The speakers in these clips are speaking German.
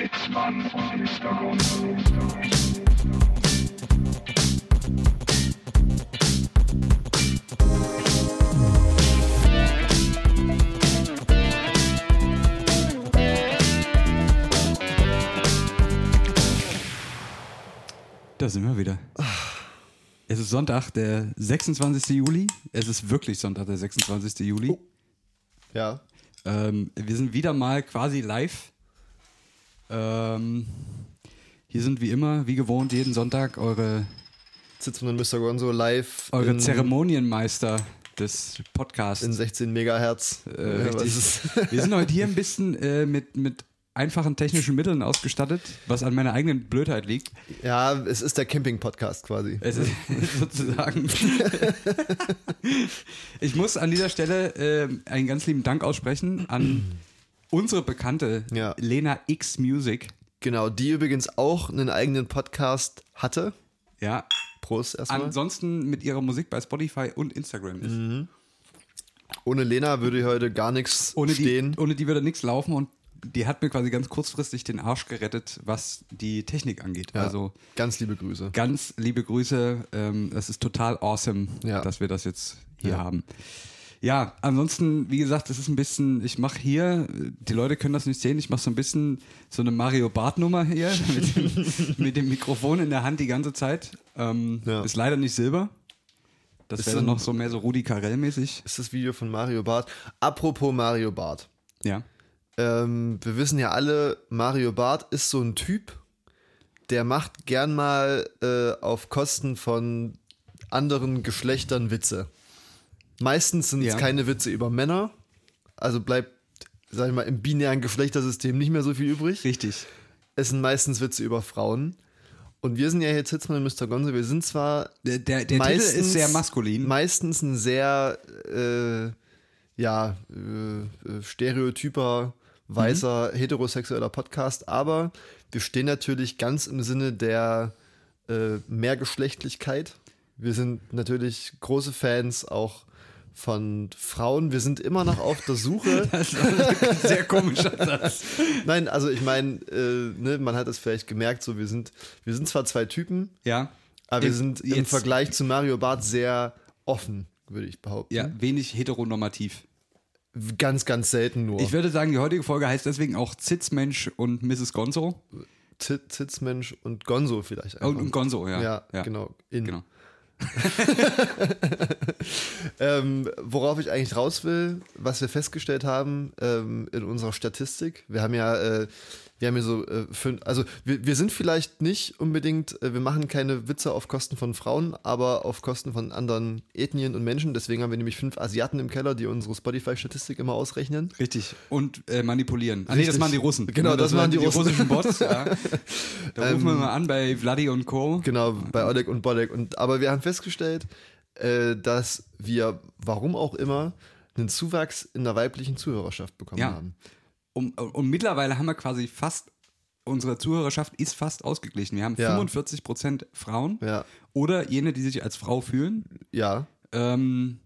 Sitzmann. Da sind wir wieder. Es ist Sonntag, der 26. Juli. Es ist wirklich Sonntag, der 26. Juli. Ja. Ähm, wir sind wieder mal quasi live. Ähm, hier sind wie immer, wie gewohnt, jeden Sonntag eure, Sitzmann und Mr. Gonzo live eure Zeremonienmeister des Podcasts. in 16 Megahertz. Äh, Ja, Wir sind heute hier ein bisschen äh, mit, mit einfachen technischen Mitteln ausgestattet, was an meiner eigenen Blödheit liegt. ja, es ist der Camping-Podcast quasi. Es ist sozusagen. ich muss an dieser Stelle äh, einen ganz lieben Dank aussprechen an unsere Bekannte Ja. Lena X Music. Genau, die übrigens auch einen eigenen Podcast hatte. Ja. Prost erstmal. Ansonsten mit ihrer Musik bei Spotify und Instagram ist. Mhm. Ohne Lena würde heute gar nichts Ohne, stehen. die, ohne die würde nichts laufen und die hat mir quasi ganz kurzfristig den Arsch gerettet, was die Technik angeht. Ja, Also ganz liebe Grüße. ganz liebe Grüße. Ähm, es ist total awesome, Ja. dass wir das jetzt hier Ja. haben. Ja, ansonsten, wie gesagt, es ist ein bisschen, ich mache hier, die Leute können das nicht sehen, ich mache so ein bisschen so eine Mario Bart-Nummer hier mit dem, mit dem Mikrofon in der Hand die ganze Zeit. Ähm, Ja. Ist leider nicht Silber. Das wäre noch so mehr so Rudi Carell-mäßig. ist das Video von Mario Barth. Apropos Mario Barth. Ja. Ähm, wir wissen ja alle, Mario Barth ist so ein Typ, der macht gern mal äh, auf Kosten von anderen Geschlechtern Witze. Meistens sind es Ja. keine Witze über Männer, also bleibt, sag ich mal, im binären Geschlechtersystem nicht mehr so viel übrig. Richtig. Es sind meistens Witze über Frauen. Und wir sind ja jetzt Sitzmann und Mr. Gonzo, wir sind zwar Der, der, der meistens, Titel ist sehr maskulin. Meistens ein sehr äh, ja, äh, äh, stereotyper, weißer, heterosexueller Podcast, aber wir stehen natürlich ganz im Sinne der äh, Mehrgeschlechtlichkeit. Wir sind natürlich große Fans auch von Frauen. Wir sind immer noch auf der Suche. Das ein sehr komischer Satz. Nein, also ich meine, äh, ne, man hat es vielleicht gemerkt, so wir sind, wir sind zwar zwei Typen, Ja. aber wir Jetzt- sind im jetzt- Vergleich zu Mario Barth sehr offen, würde ich behaupten. Ja, wenig heteronormativ. Ganz, ganz selten nur. Ich würde sagen, die heutige Folge heißt deswegen auch Zitzmensch und Mrs. Gonzo. Zit- Zitzmensch und Gonzo vielleicht Und, einfach. und Gonzo, ja. ja, genau. In. genau. Ähm, worauf ich eigentlich raus will, was wir festgestellt haben ähm, in unserer Statistik. Wir haben ja, äh, wir haben ja so äh, fünf, also wir, wir sind vielleicht nicht unbedingt, äh, wir machen keine Witze auf Kosten von Frauen, aber auf Kosten von anderen Ethnien und Menschen. Deswegen haben wir nämlich fünf Asiaten im Keller, die unsere Spotify-Statistik immer ausrechnen. Richtig. Und äh, manipulieren. Ah, nee, das machen die Russen. Genau, Ne, das machen die Russen. russischen Bots. Ja. Da rufen wir Ähm, mal an bei Vladi und Co. Genau, bei Oleg und Bolek. Und, aber wir haben festgestellt, äh, dass wir, warum auch immer, einen Zuwachs in der weiblichen Zuhörerschaft bekommen Ja. haben. Und, und mittlerweile haben wir quasi fast, unsere Zuhörerschaft ist fast ausgeglichen. Wir haben Ja. 45% Frauen Ja, oder jene, die sich als Frau fühlen. ja. Ähm,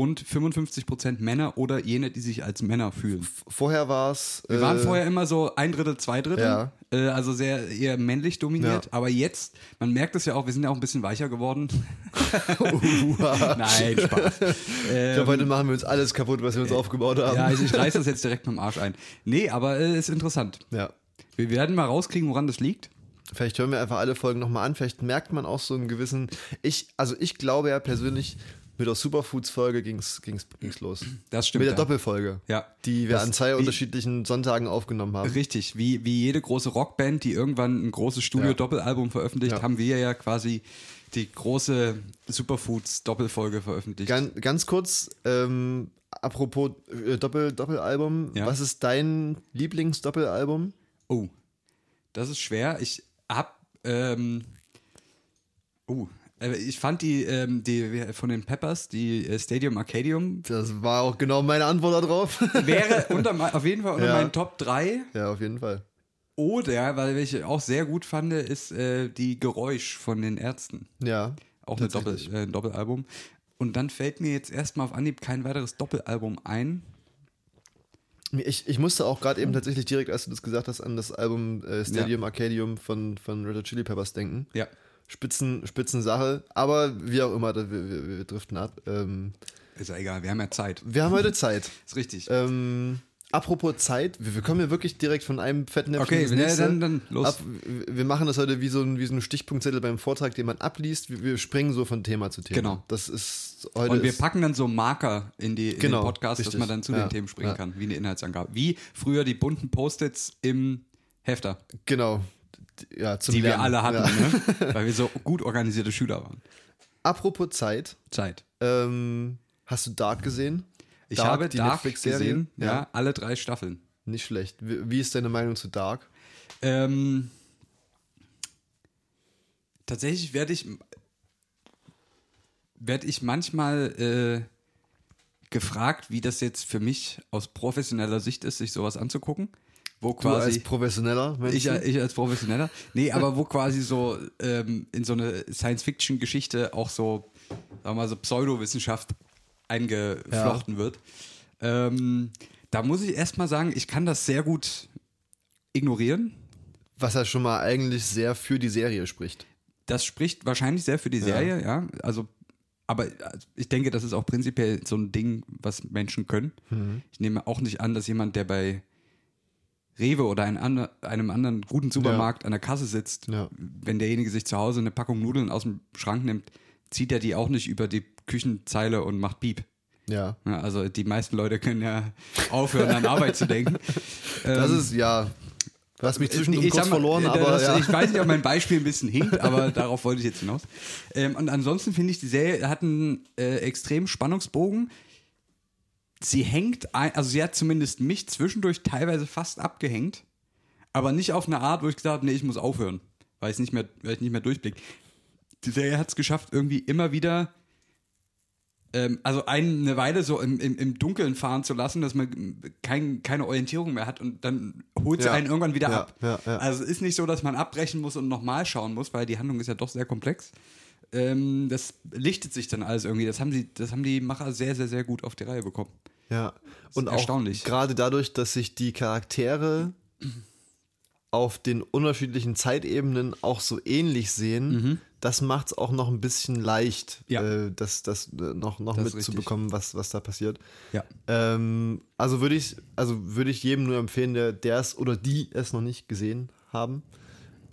und 55% Männer oder jene, die sich als Männer fühlen. Vorher war es. Wir waren vorher immer so ein Drittel, zwei Drittel, Ja. äh, also sehr eher männlich dominiert. Ja. Aber jetzt, man merkt es ja auch, wir sind ja auch ein bisschen weicher geworden. Nein, Spaß. Ich Ähm, glaube, heute machen wir uns alles kaputt, was wir uns aufgebaut haben. ja, ich, ich reiß das jetzt direkt mit dem Arsch ein. Nee, aber äh, ist interessant. ja. Wir werden mal rauskriegen, woran das liegt. Vielleicht hören wir einfach alle Folgen nochmal an. Vielleicht merkt man auch so einen gewissen. Ich, also ich glaube ja persönlich, mit der Superfoods-Folge ging es ging's, ging's los. Das stimmt. Mit der ja. Doppelfolge. Ja. Die wir Das- an zwei wie- unterschiedlichen Sonntagen aufgenommen haben. Richtig, wie, wie jede große Rockband, die irgendwann ein großes Studio-Doppelalbum veröffentlicht, Ja. haben wir ja quasi die große Superfoods-Doppelfolge veröffentlicht. Ganz, ganz kurz, ähm, apropos äh, Doppel, Doppelalbum, Ja. was ist dein Lieblingsdoppelalbum? Oh, das ist schwer. Ich hab, ähm, oh, ich fand die, ähm, die von den Peppers, die äh, Stadium Arcadium, Das war auch genau meine Antwort darauf. wäre unter, auf jeden Fall unter Ja. meinen Top 3. ja, auf jeden Fall. Oder, weil ich auch sehr gut fand, ist äh, die Geräusch von den Ärzten. Ja. Auch eine Doppel, Tatsächlich. äh, ein Doppelalbum. Und dann fällt mir jetzt erstmal auf Anhieb kein weiteres Doppelalbum ein. Ich, ich musste auch gerade eben tatsächlich direkt, als du das gesagt hast, an das Album äh, Stadium Arcadium von, von Red Hot Chili Peppers denken. Ja. Spitzen, Spitzensache, aber wie auch immer, wir, wir, wir driften ab. Ähm, Ist ja egal, wir haben ja Zeit. wir haben heute Zeit. Ist richtig. Ähm, apropos Zeit, wir, wir kommen ja wirklich direkt von einem Fettnäpfchen Okay, ins ja, nächste. dann- dann los. Ab, wir machen das heute wie so ein, wie so ein Stichpunktzettel beim Vortrag, den man abliest. Wir, wir springen so von Thema zu Thema. Genau. Das ist heute. Und wir ist, packen dann so Marker in, die, in Genau, den Podcast, dass richtig. man dann zu Ja, den Themen springen ja. kann, wie eine Inhaltsangabe. Wie früher die bunten Post-its im Hefter, Genau. Ja, zum die wir Lernen. alle hatten, Ja. ne? weil wir so gut organisierte Schüler waren. Apropos Zeit, Zeit. ähm, hast du Dark gesehen? Ich Dark, habe die Dark gesehen, ja. Ja. alle drei Staffeln. Nicht schlecht. Wie, ist deine Meinung zu Dark? Ähm, tatsächlich werde ich, werde ich manchmal äh, gefragt, wie das jetzt für mich aus professioneller Sicht ist, sich sowas anzugucken. Wo Du als quasi. professioneller Mensch? Ich, ich als Professioneller. Nee, aber wo quasi so ähm, in so eine Science-Fiction-Geschichte auch so, sagen wir mal, so Pseudowissenschaft eingeflochten wird. Ähm, da muss ich erstmal sagen, ich kann das sehr gut ignorieren. Was ja schon mal eigentlich sehr für die Serie spricht. Das spricht wahrscheinlich sehr für die Serie, ja. Also, aber also, ich denke, das ist auch prinzipiell so ein Ding, was Menschen können. Mhm. Ich nehme auch nicht an, dass jemand, der bei Rewe oder ein ander, einem anderen guten Supermarkt an der Kasse sitzt, Ja. wenn derjenige sich zu Hause eine Packung Nudeln aus dem Schrank nimmt, zieht er die auch nicht über die Küchenzeile und macht Piep. Ja. Ja, also die meisten Leute können ja aufhören, an Arbeit zu denken. Das Ähm, ist, ja. Du hast mich zwischendurch ich kurz mal, verloren, äh, aber das, ja. ich weiß nicht, ob mein Beispiel ein bisschen hinkt, aber darauf wollte ich jetzt hinaus. Ähm, und ansonsten finde ich, die Serie hat einen äh, extremen Spannungsbogen. Sie hängt, ein, also sie hat zumindest mich zwischendurch teilweise fast abgehängt, aber nicht auf eine Art, wo ich gesagt habe, nee, ich muss aufhören, weil ich nicht mehr, weil ich nicht mehr durchblick. Die Serie hat es geschafft, irgendwie immer wieder ähm, also einen eine Weile so im, im, im Dunkeln fahren zu lassen, dass man kein, keine Orientierung mehr hat und dann holt sie Ja. einen irgendwann wieder Ja, ab. ja. Also es ist nicht so, dass man abbrechen muss und nochmal schauen muss, weil die Handlung ist ja doch sehr komplex. Ähm, das lichtet sich dann alles irgendwie. Das haben, die, das haben die Macher sehr, sehr, sehr gut auf die Reihe bekommen. Ja, und auch erstaunlich. gerade dadurch, dass sich die Charaktere auf den unterschiedlichen Zeitebenen auch so ähnlich sehen, das macht es auch noch ein bisschen leicht, Mhm. Ja. äh, das, das äh, noch, noch Das mitzubekommen, was, was da passiert. Ja. Ähm, also würde ich, also würde ich jedem nur empfehlen, der der es oder die es noch nicht gesehen haben.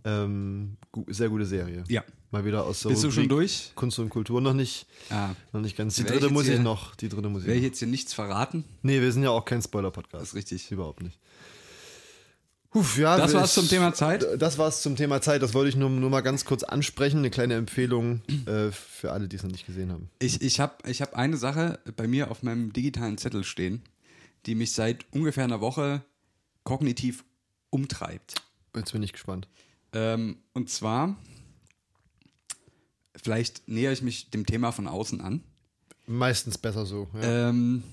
Ähm, sehr gute Serie. Ja. Mal wieder aus der Bist du schon Rubrik durch? Kunst und Kultur noch nicht, Ah, noch nicht ganz. Die ich dritte jetzt muss ich noch. Die dritte muss ich werde ich jetzt hier nichts verraten? Nee, wir sind ja auch kein Spoiler-Podcast. Das ist richtig. Überhaupt nicht. Huf, ja, Das ich- war's zum Thema Zeit? Das war's zum Thema Zeit. Das wollte ich nur, nur mal ganz kurz ansprechen. Eine kleine Empfehlung äh, für alle, die es noch nicht gesehen haben. Ich, ich habe ich hab eine Sache bei mir auf meinem digitalen Zettel stehen, die mich seit ungefähr einer Woche kognitiv umtreibt. Jetzt bin ich gespannt. Ähm, und zwar, vielleicht nähere ich mich dem Thema von außen an. Meistens besser so. Ja. Ähm,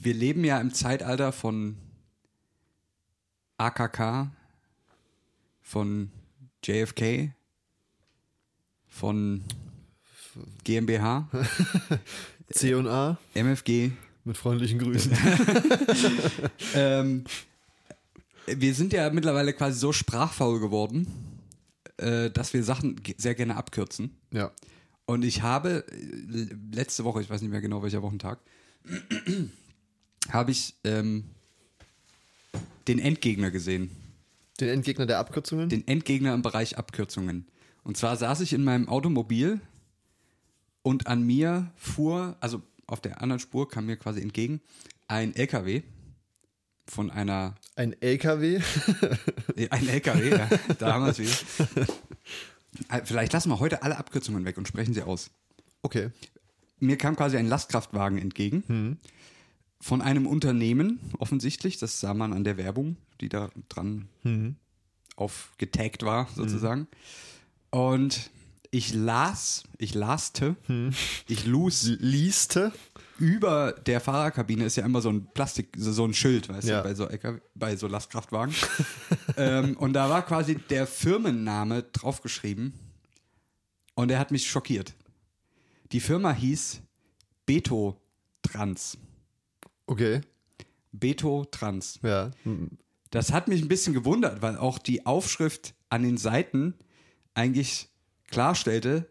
wir leben ja im Zeitalter von AKK, von JFK, von GmbH, C und A MFG. mit freundlichen Grüßen. Ähm, wir sind ja mittlerweile quasi so sprachfaul geworden, äh, dass wir Sachen sehr gerne abkürzen. ja. Und ich habe äh, letzte Woche, ich weiß nicht mehr genau welcher Wochentag, habe ich ähm, den Endgegner gesehen. Den Endgegner der Abkürzungen. Den Endgegner im Bereich Abkürzungen. Und zwar saß ich in meinem Automobil und an mir fuhr, also auf der anderen Spur kam mir quasi entgegen, ein LKW von einer Ein LKW. Ein LKW, ja. Da haben wir es wieder. Äh, Vielleicht lassen wir heute alle Abkürzungen weg und sprechen sie aus. Okay. Mir kam quasi ein Lastkraftwagen entgegen. Von einem Unternehmen, offensichtlich. Das sah man an der Werbung, die da dran aufgetaggt war, sozusagen. Und ich las, ich laste, ich lus Lieste. Über der Fahrerkabine ist ja immer so ein Plastik, so ein Schild, weißt Ja. du, bei so, LKW, bei so Lastkraftwagen. ähm, und da war quasi der Firmenname draufgeschrieben und der hat mich schockiert. Die Firma hieß Beto Trans. Okay. Beto Trans. Ja. Das hat mich ein bisschen gewundert, weil auch die Aufschrift an den Seiten eigentlich klarstellte,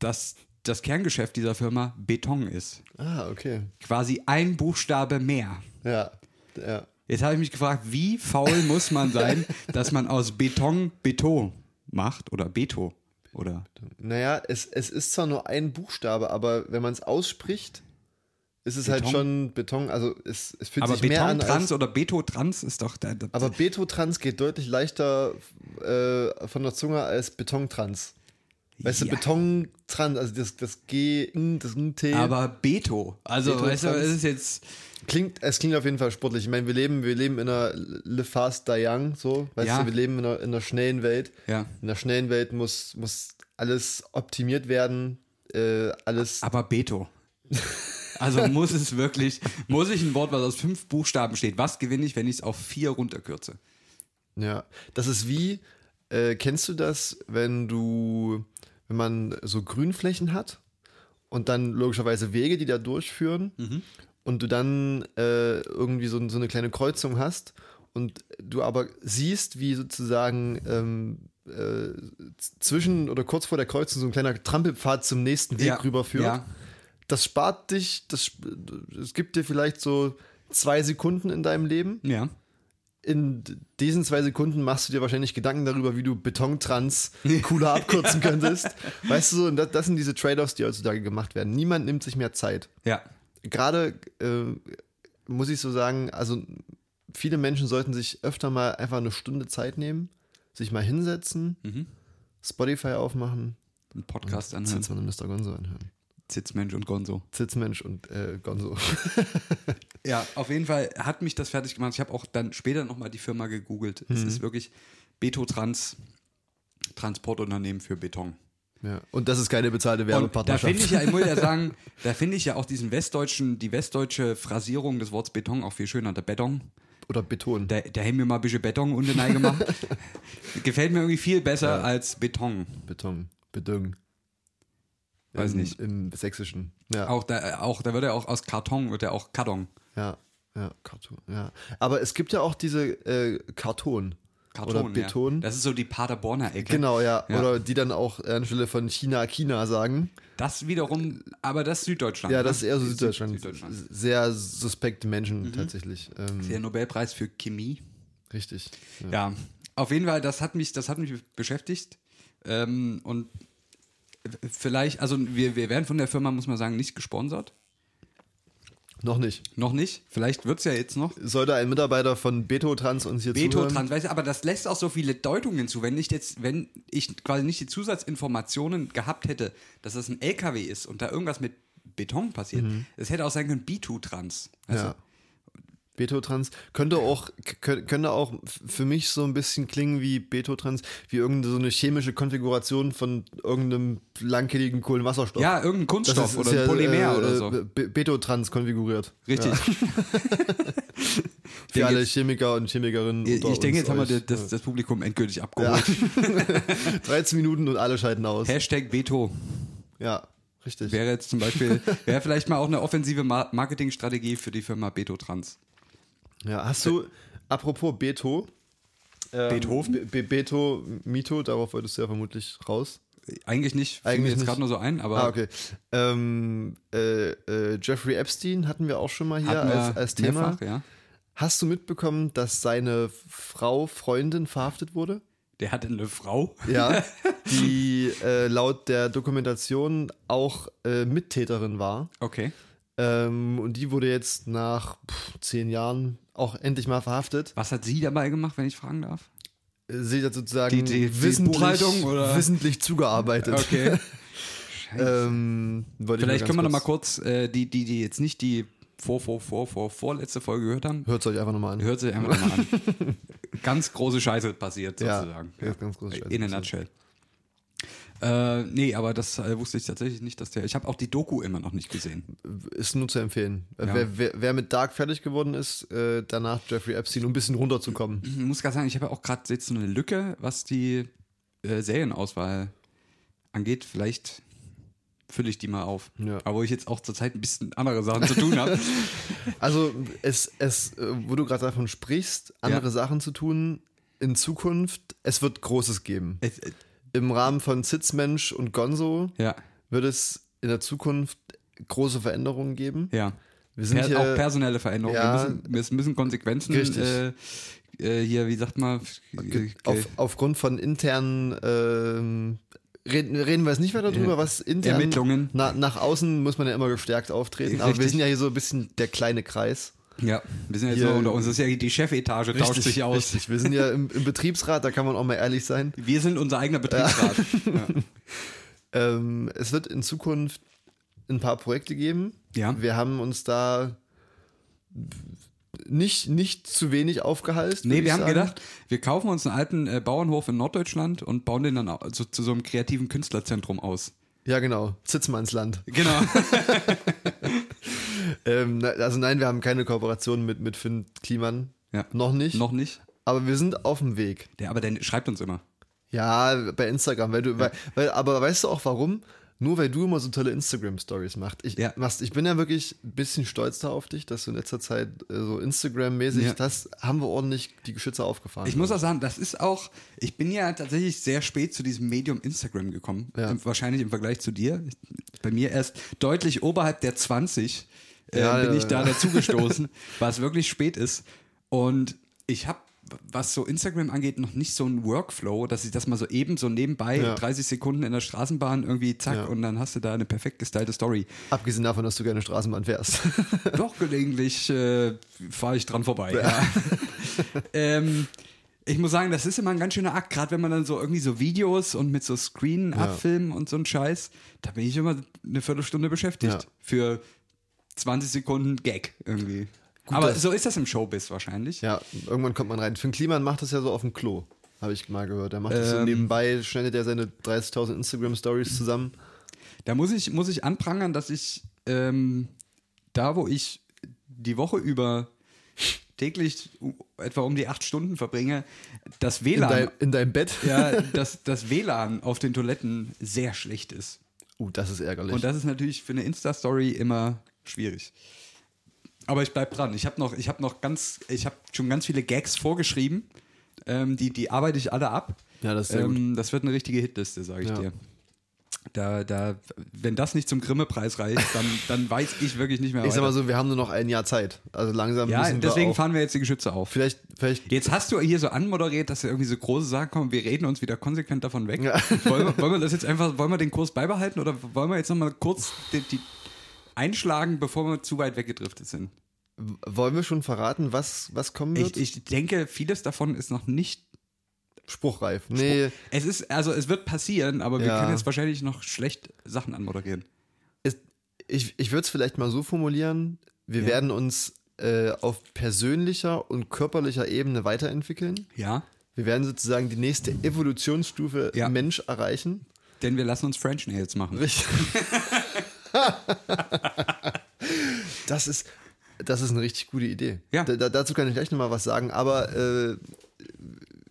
dass das Kerngeschäft dieser Firma Beton ist. Ah, okay. Quasi ein Buchstabe mehr. Ja. Ja. Jetzt habe ich mich gefragt, wie faul muss man sein, dass man aus Beton Beton macht oder Beto oder Naja, es, es ist zwar nur ein Buchstabe, aber wenn man es ausspricht, ist es halt Beton? schon Beton. Also es, es fühlt aber sich mehr Beton an Trans als, oder Beto Trans ist doch da, da, Aber Betotrans geht deutlich leichter äh, von der Zunge als Betontrans. Weißt Ja. du, Betontrans, also das, das G, N, das N, T. aber Beto. Also Beto weißt du, es ist jetzt Klingt, es klingt auf jeden Fall sportlich. Ich meine, wir leben, wir leben in einer Le Fast Die Young, so. Weißt Ja. du, wir leben in einer, in einer schnellen Welt. ja. In der schnellen Welt muss, muss alles optimiert werden. Äh, alles. Aber Beto. Also muss es wirklich, muss ich ein Wort, was aus fünf Buchstaben steht, was gewinne ich, wenn ich es auf vier runterkürze? Ja. Das ist wie, äh, kennst du das, wenn du, wenn man so Grünflächen hat und dann logischerweise Wege, die da durchführen und du dann äh, irgendwie so, so eine kleine Kreuzung hast und du aber siehst, wie sozusagen ähm, äh, zwischen oder kurz vor der Kreuzung so ein kleiner Trampelpfad zum nächsten Weg rüberführt. Ja. Das spart dich, das, es gibt dir vielleicht so zwei Sekunden in deinem Leben. Ja. In diesen zwei Sekunden machst du dir wahrscheinlich Gedanken darüber, wie du Betontrans cooler abkürzen könntest. Weißt du, so, und das, das sind diese Trade-offs, die heutzutage gemacht werden. Niemand nimmt sich mehr Zeit. Ja. Gerade äh, muss ich so sagen, also viele Menschen sollten sich öfter mal einfach eine Stunde Zeit nehmen, sich mal hinsetzen, Spotify aufmachen, Ein Podcast anhören. Mr. Gonzo anhören. Zitzmensch und Gonzo. Zitzmensch und äh, Gonzo. Ja, auf jeden Fall hat mich das fertig gemacht. Ich habe auch dann später nochmal die Firma gegoogelt. Es ist wirklich Beto Trans, Transportunternehmen für Beton. ja. Und das ist keine bezahlte Und da Werbepartnerschaft. finde ich ja, ich muss ja sagen, da finde ich ja auch diesen westdeutschen, die westdeutsche Phrasierung des Wortes Beton auch viel schöner. Der Beton. Oder Beton. Da, da haben wir mal ein bisschen Beton unten rein gemacht. Gefällt mir irgendwie viel besser als Beton. Beton. Bedung. Weiß Im, nicht. Im Sächsischen. Ja. Auch da, auch, da wird ja auch aus Karton, wird ja auch Karton. Ja, ja, Karton, ja. Aber es gibt ja auch diese äh, Karton. Karton Oder Beton. Ja. Das ist so die Paderborner Ecke. Genau, ja. Ja. Oder die dann auch anstelle von China, China sagen. Das wiederum, aber das ist Süddeutschland. Ja, ne? das ist eher so Süd- Süddeutschland. Süddeutschland. Mhm. Sehr suspekte Menschen tatsächlich. Ähm, Der Nobelpreis für Chemie. richtig. Ja. Ja, auf jeden Fall, das hat mich, das hat mich beschäftigt. Ähm, und vielleicht, also wir, wir werden von der Firma, muss man sagen, nicht gesponsert. Noch nicht. Noch nicht. Vielleicht wird es ja jetzt noch. Sollte ein Mitarbeiter von Betotrans uns hier Beto zuhören? Trans, weißt du, aber das lässt auch so viele Deutungen zu. Wenn ich jetzt, wenn ich quasi nicht die Zusatzinformationen gehabt hätte, dass das ein LKW ist und da irgendwas mit Beton passiert, es hätte auch sein können B2 Trans. Weißt Ja. Betotrans könnte auch kö- könnte auch für mich so ein bisschen klingen wie Betotrans, wie irgendeine so eine chemische Konfiguration von irgendeinem langkettigen Kohlenwasserstoff. Ja, irgendein Kunststoff oder ja, Polymer äh, oder so. Be- Betotrans konfiguriert. Richtig. Ja. Für alle Chemiker und Chemikerinnen. Ich, ich denke, jetzt haben wir euch. das, das Publikum endgültig ja. abgeholt. 13 Minuten und alle schalten aus. Hashtag Beto Ja, richtig. wäre jetzt zum Beispiel, wäre vielleicht mal auch eine offensive Mar Marketingstrategie für die Firma Beto Trans. Ja, hast du, apropos Beto. ähm, Beethoven? Be Be Beto, Mito, darauf wolltest du ja vermutlich raus. Eigentlich nicht, Eigentlich jetzt gerade nur so ein, aber Ah, okay. Ähm, äh, äh, Jeffrey Epstein hatten wir auch schon mal hier als, als Thema. mehrfach, ja. Hast du mitbekommen, dass seine Frau, Freundin verhaftet wurde? Der hatte eine Frau. Ja, die äh, laut der Dokumentation auch äh, Mittäterin war. Okay. Ähm, und die wurde jetzt nach pff, zehn Jahren auch endlich mal verhaftet. Was hat sie dabei gemacht, wenn ich fragen darf? Sie hat sozusagen Die- die- die wissentlich, wissentlich zugearbeitet. Okay. Ähm, Vielleicht können wir noch mal kurz, äh, die, die, die jetzt nicht die vor, vor, vor, vor, vorletzte Folge gehört haben, Hört es euch einfach nochmal an. hört sie einfach mal an. Ganz große Scheiße passiert, Ja, sozusagen. ja, ganz große Scheiße In a nutshell. Äh, nee, aber das äh, wusste ich tatsächlich nicht, dass der. Ich habe auch die Doku immer noch nicht gesehen. Ist nur zu empfehlen. Äh, Ja. Wer, wer, wer mit Dark fertig geworden ist, äh, danach Jeffrey Epstein, um ein bisschen runterzukommen. Ich muss gerade sagen, ich habe ja auch gerade jetzt so eine Lücke, was die äh, Serienauswahl angeht. Vielleicht fülle ich die mal auf. Ja. Aber wo ich jetzt auch zurzeit ein bisschen andere Sachen zu tun habe. Also es, es, äh, wo du gerade davon sprichst, andere Ja. Sachen zu tun, in Zukunft, es wird Großes geben. Es- Im Rahmen von Sitzmensch und Gonzo ja, wird es in der Zukunft große Veränderungen geben. ja. Wir sind Per, hier, auch personelle Veränderungen. Ja. wir, müssen, es müssen Konsequenzen Richtig. äh, äh, hier, wie sagt man? auf, aufgrund von internen ähm, reden, reden wir jetzt nicht weiter drüber, Ja. was intern Ermittlungen. Na, nach außen muss man ja immer gestärkt auftreten. Aber wir Richtig. sind ja hier so ein bisschen der kleine Kreis. Ja, wir sind jetzt Hier- so unter uns. Das ist ja die Chefetage, tauscht sich aus. Richtig. Wir sind ja im, im Betriebsrat, da kann man auch mal ehrlich sein. Wir sind unser eigener Betriebsrat. Ja. Ähm, es wird in Zukunft ein paar Projekte geben. Ja. Wir haben uns da nicht, nicht zu wenig aufgehalst. Nee, wir haben sagen. gedacht, wir kaufen uns einen alten äh, Bauernhof in Norddeutschland und bauen den dann zu, zu so einem kreativen Künstlerzentrum aus. Ja, genau. Zitzmannsland. Genau. Ähm, also nein, wir haben keine Kooperation mit, mit Finn Kliman. Ja. Noch nicht. Noch nicht. Aber wir sind auf dem Weg. Der, aber der schreibt uns immer. Ja, bei Instagram, weil du, weil, weil, aber weißt du auch warum? Nur weil du immer so tolle Instagram-Stories machst. Ich, Ja. machst. ich bin ja wirklich ein bisschen stolz da auf dich, dass du in letzter Zeit äh, so Instagram-mäßig, Ja. das haben wir ordentlich die Geschütze aufgefahren. Ich muss auch sagen, das ist auch, ich bin ja tatsächlich sehr spät zu diesem Medium Instagram gekommen. Ja. Wahrscheinlich im Vergleich zu dir. Bei mir erst deutlich oberhalb der 20 äh, Ja, bin ich da dazugestoßen, was wirklich spät ist. Und ich habe, was so Instagram angeht, noch nicht so einen Workflow, dass ich das mal so eben so nebenbei Ja. 30 Sekunden in der Straßenbahn irgendwie zack Ja. und dann hast du da eine perfekt gestylte Story. Abgesehen davon, dass du gerne Straßenbahn fährst. Doch, gelegentlich äh, fahre ich dran vorbei. Ja. ähm, ich muss sagen, das ist immer ein ganz schöner Akt, gerade wenn man dann so irgendwie so Videos und mit so Screen abfilmen und so ein Scheiß, da bin ich immer eine Viertelstunde beschäftigt für 20 Sekunden Gag irgendwie. Aber das- so ist das im Showbiz wahrscheinlich. ja, irgendwann kommt man rein. Finn Kliman macht das ja so auf dem Klo, habe ich mal gehört. Er macht das so Ähm. nebenbei, schneidet er seine 30.000 Instagram-Stories zusammen. Da muss ich, muss ich anprangern, dass ich ähm, da, wo ich die Woche über täglich etwa um die acht Stunden verbringe, das In, WLAN dein, in deinem Bett. ja, dass das WLAN auf den Toiletten sehr schlecht ist. Uh, das ist ärgerlich. Und das ist natürlich für eine Insta-Story immer schwierig. Aber ich bleib dran. Ich habe noch, ich habe noch ganz, ich habe schon ganz viele Gags vorgeschrieben. Ähm, die, die arbeite ich alle ab. Ja, das ist sehr ähm, Das wird eine richtige Hitliste, sage ich Ja. dir. Da, da, wenn das nicht zum Grimme-Preis reicht, dann, dann weiß ich wirklich nicht mehr ich sag mal weiter. so, wir haben nur noch ein Jahr Zeit. Also langsam Ja, müssen deswegen wir auch, fahren wir jetzt die Geschütze auf. Vielleicht, vielleicht Jetzt hast du hier so anmoderiert, dass irgendwie so große Sachen kommen, wir reden uns wieder konsequent davon weg. Ja. Wollen, wir, wollen wir das jetzt einfach, wollen wir den Kurs beibehalten oder wollen wir jetzt nochmal kurz die, die einschlagen, bevor wir zu weit weggedriftet sind? wollen wir schon verraten, was, was kommen Ich, wird? ich denke, vieles davon ist noch nicht. Spruchreif. Nee, Es ist, also es wird passieren, aber wir Ja. können jetzt wahrscheinlich noch schlecht Sachen anmoderieren. es, ich, ich würde es vielleicht mal so formulieren, wir Ja. werden uns äh, auf persönlicher und körperlicher Ebene weiterentwickeln. Ja. Wir werden sozusagen die nächste Evolutionsstufe Ja. Mensch erreichen. Denn wir lassen uns French Nails machen. Richtig. das ist, das ist eine richtig gute Idee. Ja. Da, da, dazu kann ich gleich nochmal was sagen, aber äh,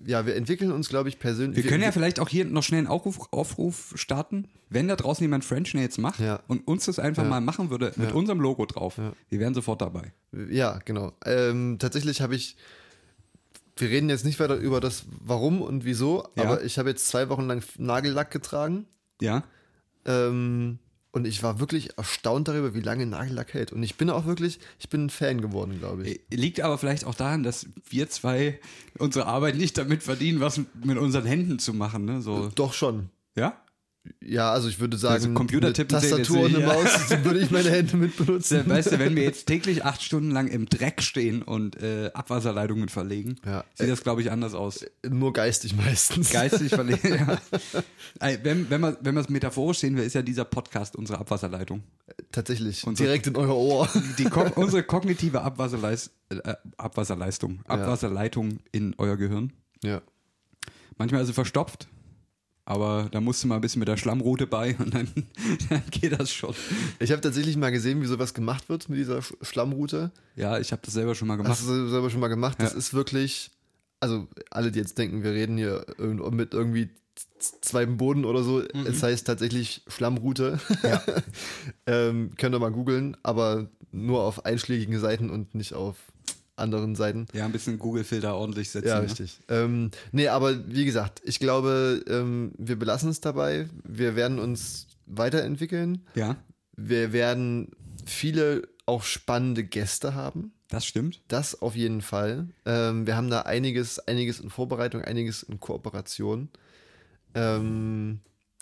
ja, wir entwickeln uns, glaube ich, persönlich. Wir können ja vielleicht auch hier noch schnell einen Aufruf, Aufruf starten, wenn da draußen jemand French Nails macht Ja. und uns das einfach Ja. mal machen würde mit Ja. unserem Logo drauf. Wir wären sofort dabei. Ja, genau. Ähm, tatsächlich habe ich. Wir reden jetzt nicht weiter über das Warum und Wieso, aber ich habe jetzt zwei Wochen lang Nagellack getragen. Ja. Ähm, und ich war wirklich erstaunt darüber, wie lange Nagellack hält. Und ich bin auch wirklich, ich bin ein Fan geworden, glaube ich. Liegt aber vielleicht auch daran, dass wir zwei unsere Arbeit nicht damit verdienen, was mit unseren Händen zu machen. Ne? So, Doch schon. ja? Ja, also ich würde sagen, Also Computertippen eine Tastatur und eine ja. Maus würde ich meine Hände mit benutzen. Weißt du, wenn wir jetzt täglich acht Stunden lang im Dreck stehen und äh, Abwasserleitungen verlegen, Ja. sieht das, glaube ich, anders aus. Nur geistig meistens. Geistig verlegen. ja. Wenn, wenn man es metaphorisch sehen will, ist ja dieser Podcast unsere Abwasserleitung. Tatsächlich. Unser- Direkt in euer Ohr. Die, unsere kognitive Abwasserleis äh, Abwasserleistung, Abwasserleitung in euer Gehirn. Ja. Manchmal ist sie verstopft, aber da musst du mal ein bisschen mit der Schlammrute bei und dann, dann geht das schon. Ich habe tatsächlich mal gesehen, wie sowas gemacht wird mit dieser Sch Schlammroute. Ja, ich habe das selber schon mal gemacht. Hast du selber schon mal gemacht? Das Ja. ist wirklich, also alle, die jetzt denken, wir reden hier mit irgendwie z- zweiten Boden oder so. Es heißt tatsächlich Schlammroute. ähm, könnt ihr mal googeln, aber nur auf einschlägigen Seiten und nicht auf anderen Seiten. Ja, ein bisschen Google-Filter ordentlich setzen. Ja, ne? richtig. Ähm, nee, aber wie gesagt, ich glaube, ähm, wir belassen es dabei. Wir werden uns weiterentwickeln. Ja, Wir werden viele auch spannende Gäste haben. das stimmt. Das auf jeden Fall. Ähm, wir haben da einiges, einiges in Vorbereitung, einiges in Kooperation. Ähm,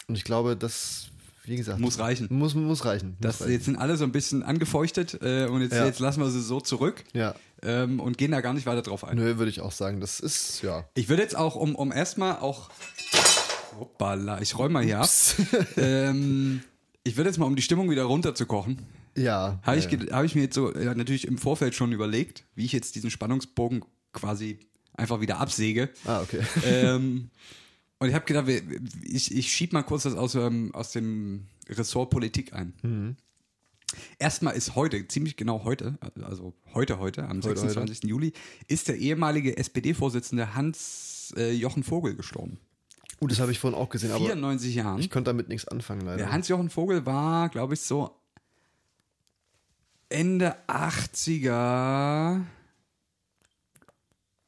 und ich glaube, das, wie gesagt, Muss reichen. Muss, muss reichen. Das, muss reichen. jetzt sind alle so ein bisschen angefeuchtet äh, und jetzt, Ja. jetzt lassen wir sie so zurück Ja, ähm, und gehen da gar nicht weiter drauf ein. nö, würde ich auch sagen. Das ist, ja. Ich würde jetzt auch, um, um erstmal auch. Hoppala, ich räume mal hier ab. ähm, ich würde jetzt mal, um die Stimmung wieder runterzukochen, Ja. habe ich, ja, hab ich mir jetzt so ja, natürlich im Vorfeld schon überlegt, wie ich jetzt diesen Spannungsbogen quasi einfach wieder absäge. Ah, okay. ähm, und ich habe gedacht, ich, ich schieb mal kurz das aus, ähm, aus dem Ressort Politik ein. Mhm. Erstmal ist heute, ziemlich genau heute, also heute, heute, am Heute, 26. Juli, ist der ehemalige SPD-Vorsitzende Hans äh, Jochen Vogel gestorben. Uh, das habe ich vorhin auch gesehen, aber 94 Jahren. ich konnte damit nichts anfangen, leider. Der Hans-Jochen Vogel war, glaube ich, so Ende 80er,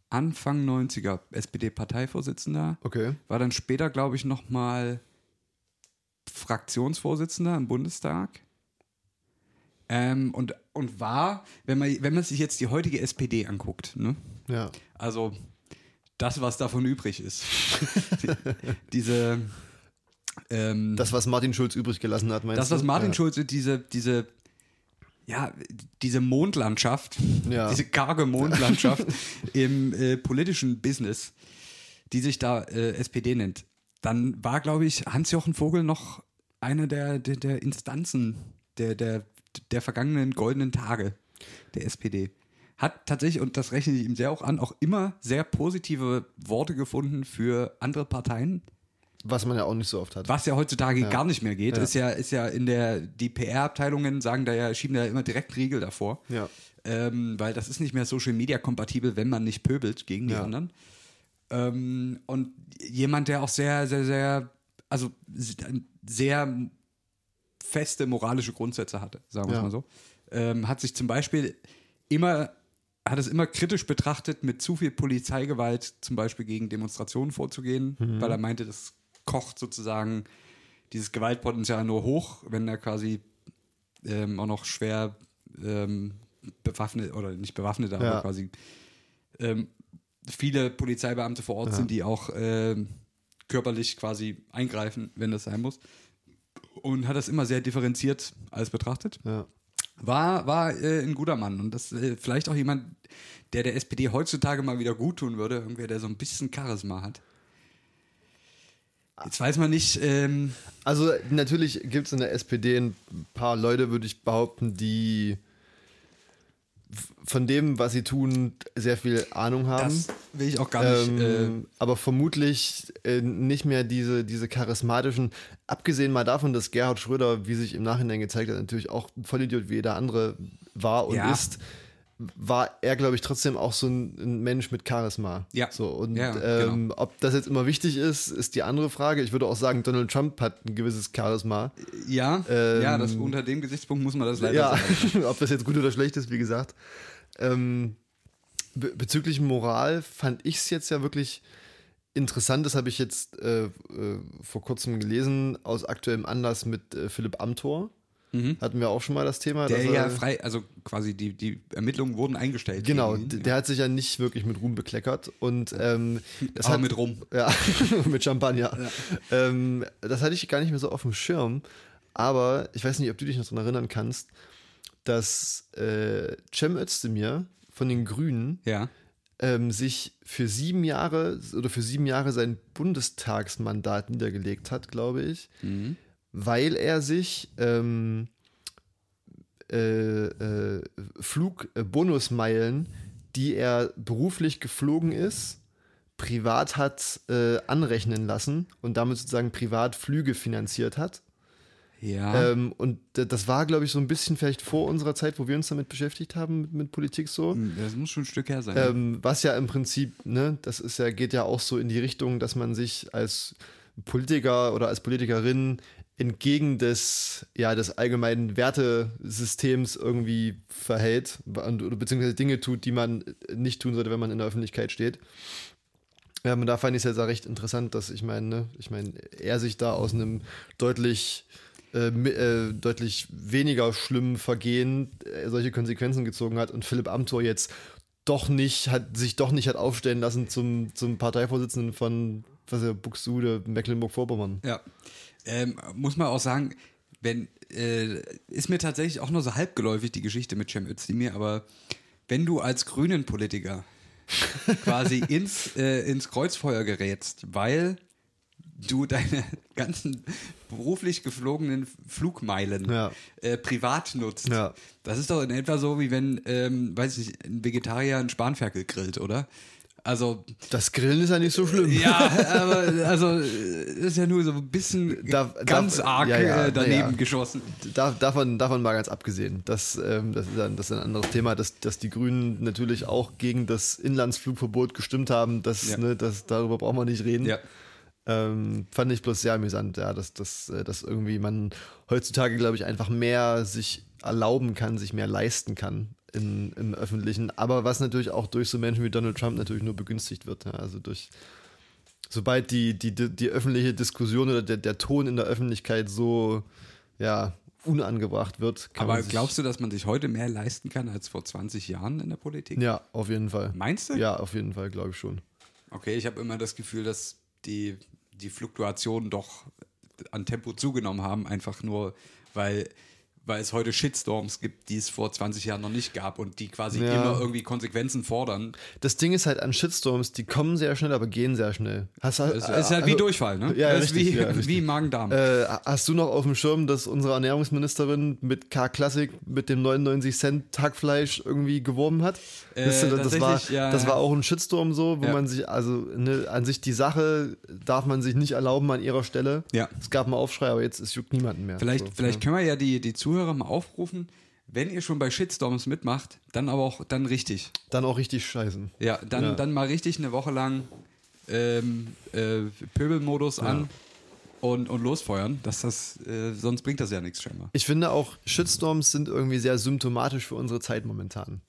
Anfang 90er SPD-Parteivorsitzender. Okay. War dann später, glaube ich, nochmal Fraktionsvorsitzender im Bundestag. Ähm, und, und war, wenn man, wenn man sich jetzt die heutige SPD anguckt, ne? Ja. also das, was davon übrig ist. Die, diese ähm, Das, was Martin Schulz übrig gelassen hat, meinst das, du? was Martin ja. Schulze, diese, diese, ja, diese Mondlandschaft, Ja. diese karge Mondlandschaft im äh, politischen Business, die sich da äh, SPD nennt, dann war, glaube ich, Hans-Jochen Vogel noch eine der, der, der Instanzen der, der, der vergangenen goldenen Tage der SPD. Hat tatsächlich, und das rechne ich ihm sehr auch an, auch immer sehr positive Worte gefunden für andere Parteien, Was man ja auch nicht so oft hat. was ja heutzutage gar nicht mehr geht, Ja. ist ja, ist ja in der, die PR-Abteilungen sagen da ja, schieben da ja immer direkt einen Riegel davor. Ja. Ähm, weil das ist nicht mehr Social Media kompatibel, wenn man nicht pöbelt gegen die Ja. anderen. Ähm, und jemand, der auch sehr, sehr, sehr, also sehr feste moralische Grundsätze hatte, sagen wir es Ja. mal so. Ähm, hat sich zum Beispiel immer, hat es immer kritisch betrachtet, mit zu viel Polizeigewalt zum Beispiel gegen Demonstrationen vorzugehen, Mhm. weil er meinte, das kocht sozusagen dieses Gewaltpotenzial nur hoch, wenn er quasi ähm, auch noch schwer ähm, bewaffnet oder nicht bewaffnet, aber Ja. quasi ähm, viele Polizeibeamte vor Ort Ja. sind, die auch ähm, körperlich quasi eingreifen, wenn das sein muss. Und hat das immer sehr differenziert alles betrachtet. Ja. War, war äh, ein guter Mann und das äh, vielleicht auch jemand, der der SPD heutzutage mal wieder gut tun würde, irgendwer, der so ein bisschen Charisma hat. Jetzt weiß man nicht, ähm, Also natürlich gibt es in der SPD ein paar Leute, würde ich behaupten, die von dem, was sie tun, sehr viel Ahnung haben. das will ich auch gar nicht. äh, Ähm, aber vermutlich äh, nicht mehr diese, diese charismatischen, abgesehen mal davon, dass Gerhard Schröder, wie sich im Nachhinein gezeigt hat, natürlich auch ein Vollidiot wie jeder andere war und Ja. ist, war er, glaube ich, trotzdem auch so ein, ein Mensch mit Charisma. Ja. So, und Ja, genau. ähm, ob das jetzt immer wichtig ist, ist die andere Frage. Ich würde auch sagen, Donald Trump hat ein gewisses Charisma. ja, ähm, ja, das, unter dem Gesichtspunkt muss man das leider Ja, sagen. ob das jetzt gut oder schlecht ist, wie gesagt. Ähm, be bezüglich Moral fand ich es jetzt ja wirklich interessant. Das habe ich jetzt äh, äh, vor kurzem gelesen, aus aktuellem Anlass mit äh, Philipp Amthor. Hatten wir auch schon mal das Thema. Mhm. Der dass ja frei, also quasi die, die Ermittlungen wurden eingestellt. Genau, der hat sich ja nicht wirklich mit Ruhm bekleckert und ähm, das Aber hat, mit Rum. Ja, mit Champagner. Ähm, das hatte ich gar nicht mehr so auf dem Schirm, aber ich weiß nicht, ob du dich noch daran erinnern kannst, dass äh, Cem Özdemir von den Grünen Ja. ähm, sich für sieben Jahre oder für sieben Jahre sein Bundestagsmandat niedergelegt hat, glaube ich, weil er sich ähm, äh, äh, Flugbonusmeilen, die er beruflich geflogen ist, privat hat äh, anrechnen lassen und damit sozusagen privat Flüge finanziert hat. Ja. Ähm, und das war, glaube ich, so ein bisschen vielleicht vor unserer Zeit, wo wir uns damit beschäftigt haben, mit, mit Politik so. das muss schon ein Stück her sein. Ähm, was ja im Prinzip, ne, das ist ja, geht ja auch so in die Richtung, dass man sich als Politiker oder als Politikerin entgegen des, ja, des allgemeinen Wertesystems irgendwie verhält und, beziehungsweise Dinge tut, die man nicht tun sollte, wenn man in der Öffentlichkeit steht. Ja, und da fand ich es jetzt auch recht interessant, dass ich meine, ne, ich meine, er sich da aus einem deutlich äh, äh, deutlich weniger schlimmen Vergehen äh, solche Konsequenzen gezogen hat und Philipp Amthor jetzt doch nicht, hat sich doch nicht hat aufstellen lassen zum, zum Parteivorsitzenden von was ist der, Buxtehude, Mecklenburg-Vorpommern. Ja. Ähm, muss man auch sagen, wenn, äh, ist mir tatsächlich auch nur so halbgeläufig die Geschichte mit Cem Özdemir, aber wenn du als grünen Politiker quasi ins, äh, ins Kreuzfeuer gerätst, weil du deine ganzen beruflich geflogenen Flugmeilen Ja. äh, privat nutzt. Ja. Das ist doch in etwa so, wie wenn, ähm, weiß ich nicht, ein Vegetarier einen Spanferkel grillt, oder? Also, Das Grillen ist ja nicht so schlimm. ja, aber also ist ja nur so ein bisschen Da- ganz da- arg ja, ja, äh, daneben na ja. geschossen. Da, davon, davon mal ganz abgesehen. Das, ähm, das, ist ein, das ist ein anderes Thema, dass, dass die Grünen natürlich auch gegen das Inlandsflugverbot gestimmt haben. Das, Ja. ne, das, darüber brauchen wir nicht reden. Ja. Ähm, fand ich bloß sehr amüsant, ja, dass, dass, äh, dass irgendwie man heutzutage, glaube ich, einfach mehr sich erlauben kann, sich mehr leisten kann in, im Öffentlichen. Aber was natürlich auch durch so Menschen wie Donald Trump natürlich nur begünstigt wird. Ja, also durch sobald die, die, die, die öffentliche Diskussion oder der, der Ton in der Öffentlichkeit so ja, unangebracht wird, kann Aber man sich, glaubst du, dass man sich heute mehr leisten kann als vor 20 Jahren in der Politik? Ja, auf jeden Fall. Meinst du? Ja, auf jeden Fall, glaube ich schon. Okay, ich habe immer das Gefühl, dass die, die Fluktuationen doch an Tempo zugenommen haben, einfach nur, weil, weil es heute Shitstorms gibt, die es vor 20 Jahren noch nicht gab und die quasi Ja. immer irgendwie Konsequenzen fordern. Das Ding ist halt an Shitstorms, die kommen sehr schnell, aber gehen sehr schnell. Hast, Es ist halt wie Durchfall, ne? Ja, ist richtig, wie, ja, richtig. wie Magen-Darm. Äh, hast du noch auf dem Schirm, dass unsere Ernährungsministerin mit K-Klassik mit dem 99 Cent Hackfleisch irgendwie geworben hat? Äh, das, das, war, ja, das war auch ein Shitstorm so, wo Ja. man sich, also ne, an sich die Sache darf man sich nicht erlauben an ihrer Stelle. Ja. Es gab einen Aufschrei, aber jetzt es juckt niemanden mehr. Vielleicht, so, vielleicht ja. können wir ja die, die Zuhörer mal aufrufen, wenn ihr schon bei Shitstorms mitmacht, dann aber auch dann richtig. Dann auch richtig scheißen. Ja, dann, Ja. dann mal richtig eine Woche lang ähm, äh, Pöbelmodus an und, und losfeuern. Dass das, äh, sonst bringt das ja nichts scheinbar. Ich finde auch, Shitstorms sind irgendwie sehr symptomatisch für unsere Zeit momentan.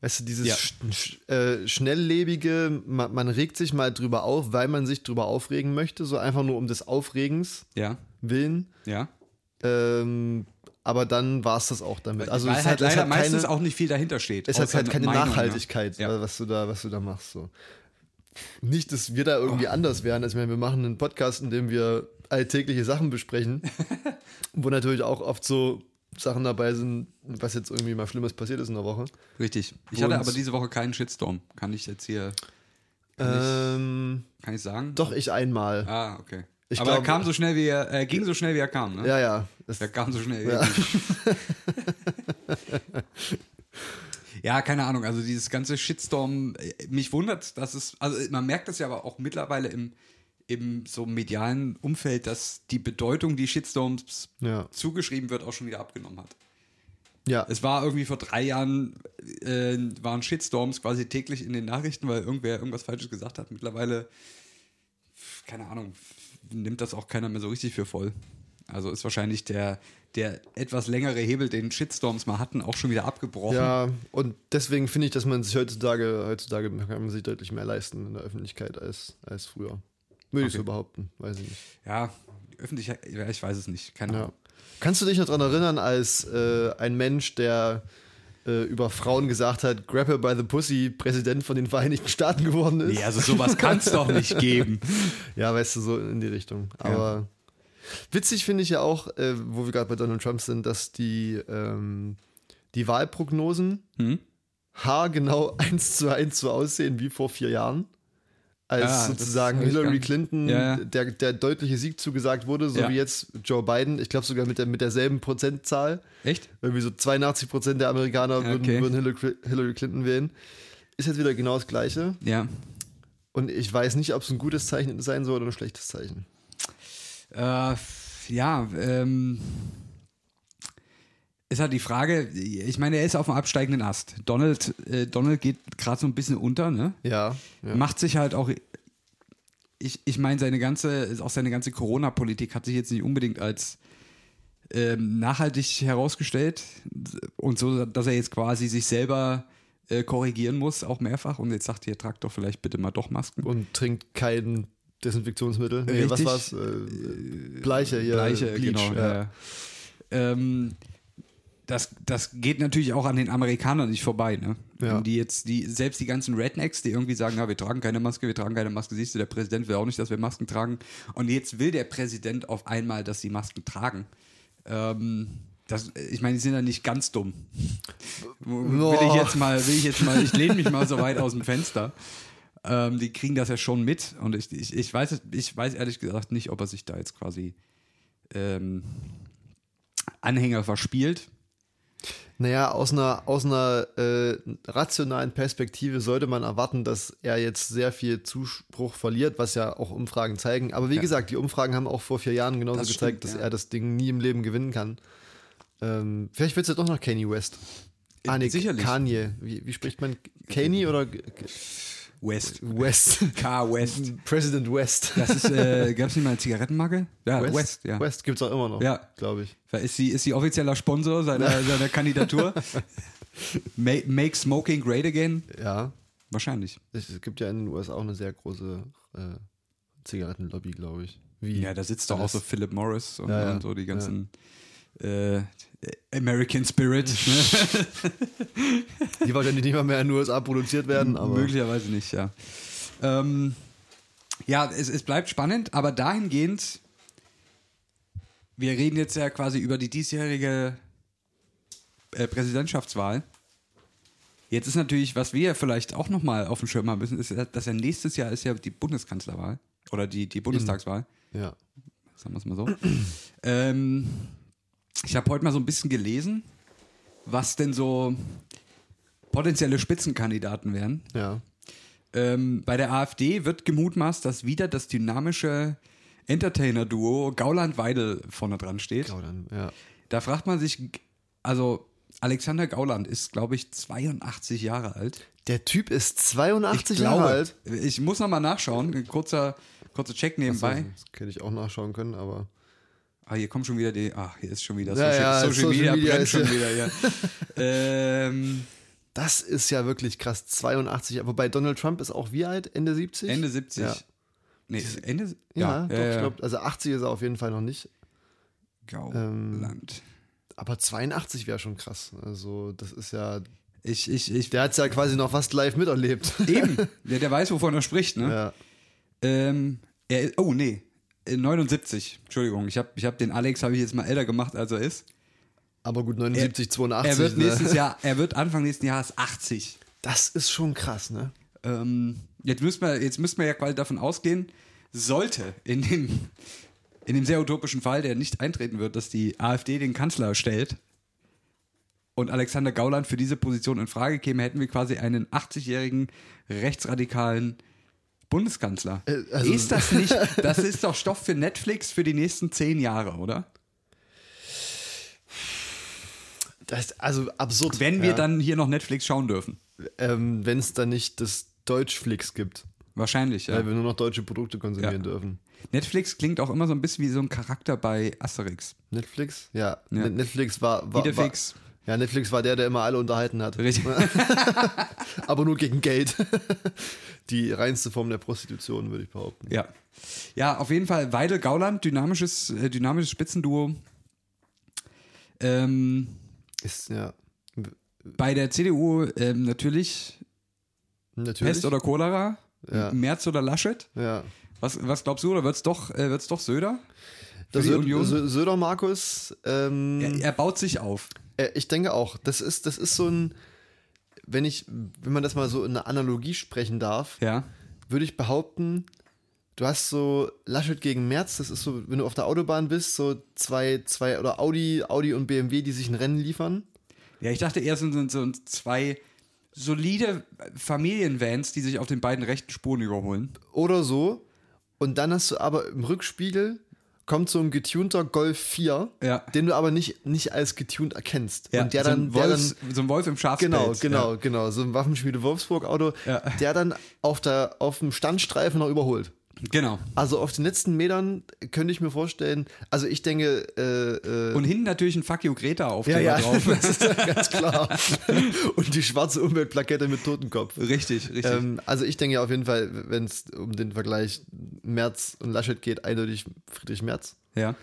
Weißt du, dieses Ja. sch sch äh, schnelllebige, man, man regt sich mal drüber auf, weil man sich drüber aufregen möchte, so einfach nur um des Aufregens Ja, willen. ja. Ähm, aber dann war es das auch damit. Also Weil es halt es leider meistens keine, auch nicht viel dahinter steht. es hat halt keine Meinung, ne? Nachhaltigkeit, Ja. was, du da, was du da machst. So. Nicht, dass wir da irgendwie Oh. anders wären. Also, ich meine, wir machen einen Podcast, in dem wir alltägliche Sachen besprechen, wo natürlich auch oft so Sachen dabei sind, was jetzt irgendwie mal Schlimmes passiert ist in der Woche. Richtig. Ich hatte aber diese Woche keinen Shitstorm. Kann ich jetzt hier, Ähm, kann ich sagen? doch, ich einmal. Ah, okay. Ich aber glaub- er kam so schnell, wie er, er ging so schnell, wie er kam, ne? Ja, ja. Er kam so schnell. wie Ja. er ging. Ja, keine Ahnung. Also dieses ganze Shitstorm, äh, mich wundert, dass es, also man merkt das ja aber auch mittlerweile im, im so medialen Umfeld, dass die Bedeutung, die Shitstorms Ja. zugeschrieben wird, auch schon wieder abgenommen hat. ja. Es war irgendwie vor drei Jahren, äh, waren Shitstorms quasi täglich in den Nachrichten, weil irgendwer irgendwas Falsches gesagt hat. Mittlerweile, keine Ahnung, nimmt das auch keiner mehr so richtig für voll. Also ist wahrscheinlich der, der etwas längere Hebel, den Shitstorms mal hatten, auch schon wieder abgebrochen. Ja, und deswegen finde ich, dass man sich heutzutage, heutzutage kann man sich deutlich mehr leisten in der Öffentlichkeit als, als früher. Würde ich Okay. so behaupten, weiß ich nicht. Ja, öffentlich, ich weiß es nicht. Keine Ja. Ahnung. Kannst du dich noch daran erinnern, als äh, ein Mensch, der äh, über Frauen gesagt hat, Grab her by the Pussy, Präsident von den Vereinigten Staaten geworden ist? Nee, also sowas kann es doch nicht geben. Ja, weißt du, so in die Richtung. Aber witzig finde ich ja auch, äh, wo wir gerade bei Donald Trump sind, dass die, ähm, die Wahlprognosen Hm? haargenau eins zu eins so aussehen wie vor vier Jahren. Als Ah, sozusagen Hillary Clinton Ja, ja. Der, der deutliche Sieg zugesagt wurde, so Ja. wie jetzt Joe Biden. Ich glaube sogar mit, der, mit derselben Prozentzahl. Echt? Irgendwie so 82 Prozent der Amerikaner würden, Okay. würden Hillary, Hillary Clinton wählen. Ist jetzt wieder genau das Gleiche. Ja. Und ich weiß nicht, ob es ein gutes Zeichen sein soll oder ein schlechtes Zeichen. Äh, ja, ähm, ist halt die Frage, ich meine, er ist auf dem absteigenden Ast. Donald, äh, Donald geht gerade so ein bisschen unter, ne? Ja. ja. Macht sich halt auch ich, ich meine, seine ganze, auch seine ganze Corona-Politik hat sich jetzt nicht unbedingt als ähm, nachhaltig herausgestellt und so, dass er jetzt quasi sich selber äh, korrigieren muss, auch mehrfach und jetzt sagt, ihr tragt doch vielleicht bitte mal doch Masken. Und trinkt kein Desinfektionsmittel. Nee, was Richtig. war's? Äh, Bleiche hier. Gleiche, Bleach, genau. Ja. Ja. Ähm, das, das geht natürlich auch an den Amerikanern nicht vorbei, ne? Ja. Die jetzt, die, selbst die ganzen Rednecks, die irgendwie sagen, ja, wir tragen keine Maske, wir tragen keine Maske, siehst du, der Präsident will auch nicht, dass wir Masken tragen. Und jetzt will der Präsident auf einmal, dass sie Masken tragen. Ähm, das, ich meine, die sind ja nicht ganz dumm. Will ich jetzt mal, will ich jetzt mal, ich lehne mich mal so weit aus dem Fenster. Ähm, die kriegen das ja schon mit und ich, ich, ich, weiß, ich weiß ehrlich gesagt nicht, ob er sich da jetzt quasi ähm, Anhänger verspielt. Naja, aus einer, aus einer äh, rationalen Perspektive sollte man erwarten, dass er jetzt sehr viel Zuspruch verliert, was ja auch Umfragen zeigen. Aber wie Ja. gesagt, die Umfragen haben auch vor vier Jahren genauso Das gezeigt, stimmt, dass ja. er das Ding nie im Leben gewinnen kann. Ähm, vielleicht wird es ja doch noch Kanye West. Ah, nee, sicherlich. Kanye. Wie, wie spricht man? Kanye oder West. West? K. West. President West. Das ist, äh, gab es nicht mal eine Zigarettenmarke? Ja, West, ja. West gibt es auch immer noch, Ja. glaube ich. Ist sie, ist sie offizieller Sponsor seiner, seiner Kandidatur? make, make Smoking Great Again? Ja. Wahrscheinlich. Es gibt ja in den USA auch eine sehr große äh, Zigarettenlobby, glaube ich. Wie Ja, da sitzt doch auch so Philip Morris und, Ja, ja. und so die ganzen äh, American Spirit. Ne? Die wahrscheinlich nicht mal mehr in den USA produziert werden, aber Möglicherweise nicht, ja. Ähm, ja, es, es bleibt spannend, aber dahingehend, wir reden jetzt ja quasi über die diesjährige äh, Präsidentschaftswahl. Jetzt ist natürlich, was wir vielleicht auch nochmal auf dem Schirm haben müssen, ist, dass ja nächstes Jahr ist ja die Bundeskanzlerwahl oder die, die Bundestagswahl ja. sagen wir es mal so. ähm, ich habe heute mal so ein bisschen gelesen, was denn so potenzielle Spitzenkandidaten wären. Ja. Ähm, bei der AfD wird gemutmaßt, dass wieder das dynamische Entertainer-Duo Gauland-Weidel vorne dran steht. Dann, ja. Da fragt man sich, also Alexander Gauland ist, glaube ich, 82 Jahre alt. Der Typ ist 82 ich glaube, Jahre alt. Ich muss noch mal nachschauen, ein kurzer, kurzer Check nebenbei. Das hätte ich auch nachschauen können, aber. Ah, hier kommt schon wieder die. Ach, hier ist schon wieder Ja, Social, ja, Social, Social Media, Media brennt schon ja- wieder, ja. ähm, Das ist ja wirklich krass. 82 Jahre. Wobei Donald Trump ist auch wie alt? Ende 70? Ende 70. Ja. Nee, Ende. Ja, doch, ja, ich glaube, also 80 ist er auf jeden Fall noch nicht. Gauland. Aber 82 wäre schon krass. Also, das ist ja. Ich, ich, ich. Der hat es ja quasi noch fast live miterlebt. eben, der, der weiß, wovon er spricht, ne? ja. Ähm, er, oh, nee. Äh, 79. Entschuldigung, ich habe ich hab den Alex habe ich jetzt mal älter gemacht, als er ist. Aber gut, 79, 82. Er wird ne? nächstes Jahr, er wird Anfang nächsten Jahres 80. Das ist schon krass, ne? Ähm, jetzt, müssen wir, jetzt müssen wir ja quasi davon ausgehen, sollte in dem, in dem sehr utopischen Fall, der nicht eintreten wird, dass die AfD den Kanzler stellt und Alexander Gauland für diese Position in Frage käme, hätten wir quasi einen 80-jährigen rechtsradikalen Bundeskanzler. Äh, also- ist das nicht, das ist doch Stoff für Netflix für die nächsten zehn Jahre, oder? Das ist also absurd. Wenn wir ja. dann hier noch Netflix schauen dürfen. Ähm, Wenn es dann nicht das Deutschflix gibt. Wahrscheinlich, ja. Weil wir nur noch deutsche Produkte konsumieren Ja. dürfen. Netflix klingt auch immer so ein bisschen wie so ein Charakter bei Asterix. Netflix? Ja. Ja. Net- Netflix war, war, war. Ja, Netflix war der, der immer alle unterhalten hat. Richtig. Aber nur gegen Geld. Die reinste Form der Prostitution, würde ich behaupten. Ja. Ja, auf jeden Fall Weidel Gauland, dynamisches, äh, dynamisches Spitzenduo. Ähm, Ist, ja. bei der CDU ähm, natürlich Natürlich. Pest oder Cholera, Ja. Merz oder Laschet. ja. Was, was glaubst du, oder wird es doch, äh, wird's doch Söder? Der Sö Union? Sö Söder Markus, ähm, Er, er baut sich auf. Äh, Ich denke auch. Das ist, das ist so ein, wenn ich, wenn man das mal so in einer Analogie sprechen darf, Ja. würde ich behaupten, du hast so Laschet gegen Merz, das ist so, wenn du auf der Autobahn bist, so zwei, zwei, oder Audi, Audi und BMW, die sich ein Rennen liefern. Ja, ich dachte eher sind, sind so zwei solide Familienvans, die sich auf den beiden rechten Spuren überholen. Oder so. Und dann hast du aber im Rückspiegel kommt so ein getunter Golf 4, Ja. den du aber nicht, nicht als getunt erkennst. und der so, dann, ein der Wolfs, dann so ein Wolf im Schafspelz. Genau, genau, Ja. genau. So ein Waffenschmiede Wolfsburg Auto, Ja. der dann auf, der, auf dem Standstreifen noch überholt. Genau. Also auf den letzten Metern könnte ich mir vorstellen, also ich denke, äh, äh, Und hinten natürlich ein Fuck you Greta Aufkleber ja, ja, drauf. das ist ja ganz klar. Und die schwarze Umweltplakette mit Totenkopf. richtig, richtig. Ähm, also ich denke auf jeden Fall, wenn es um den Vergleich Merz und Laschet geht, eindeutig Friedrich Merz. ja.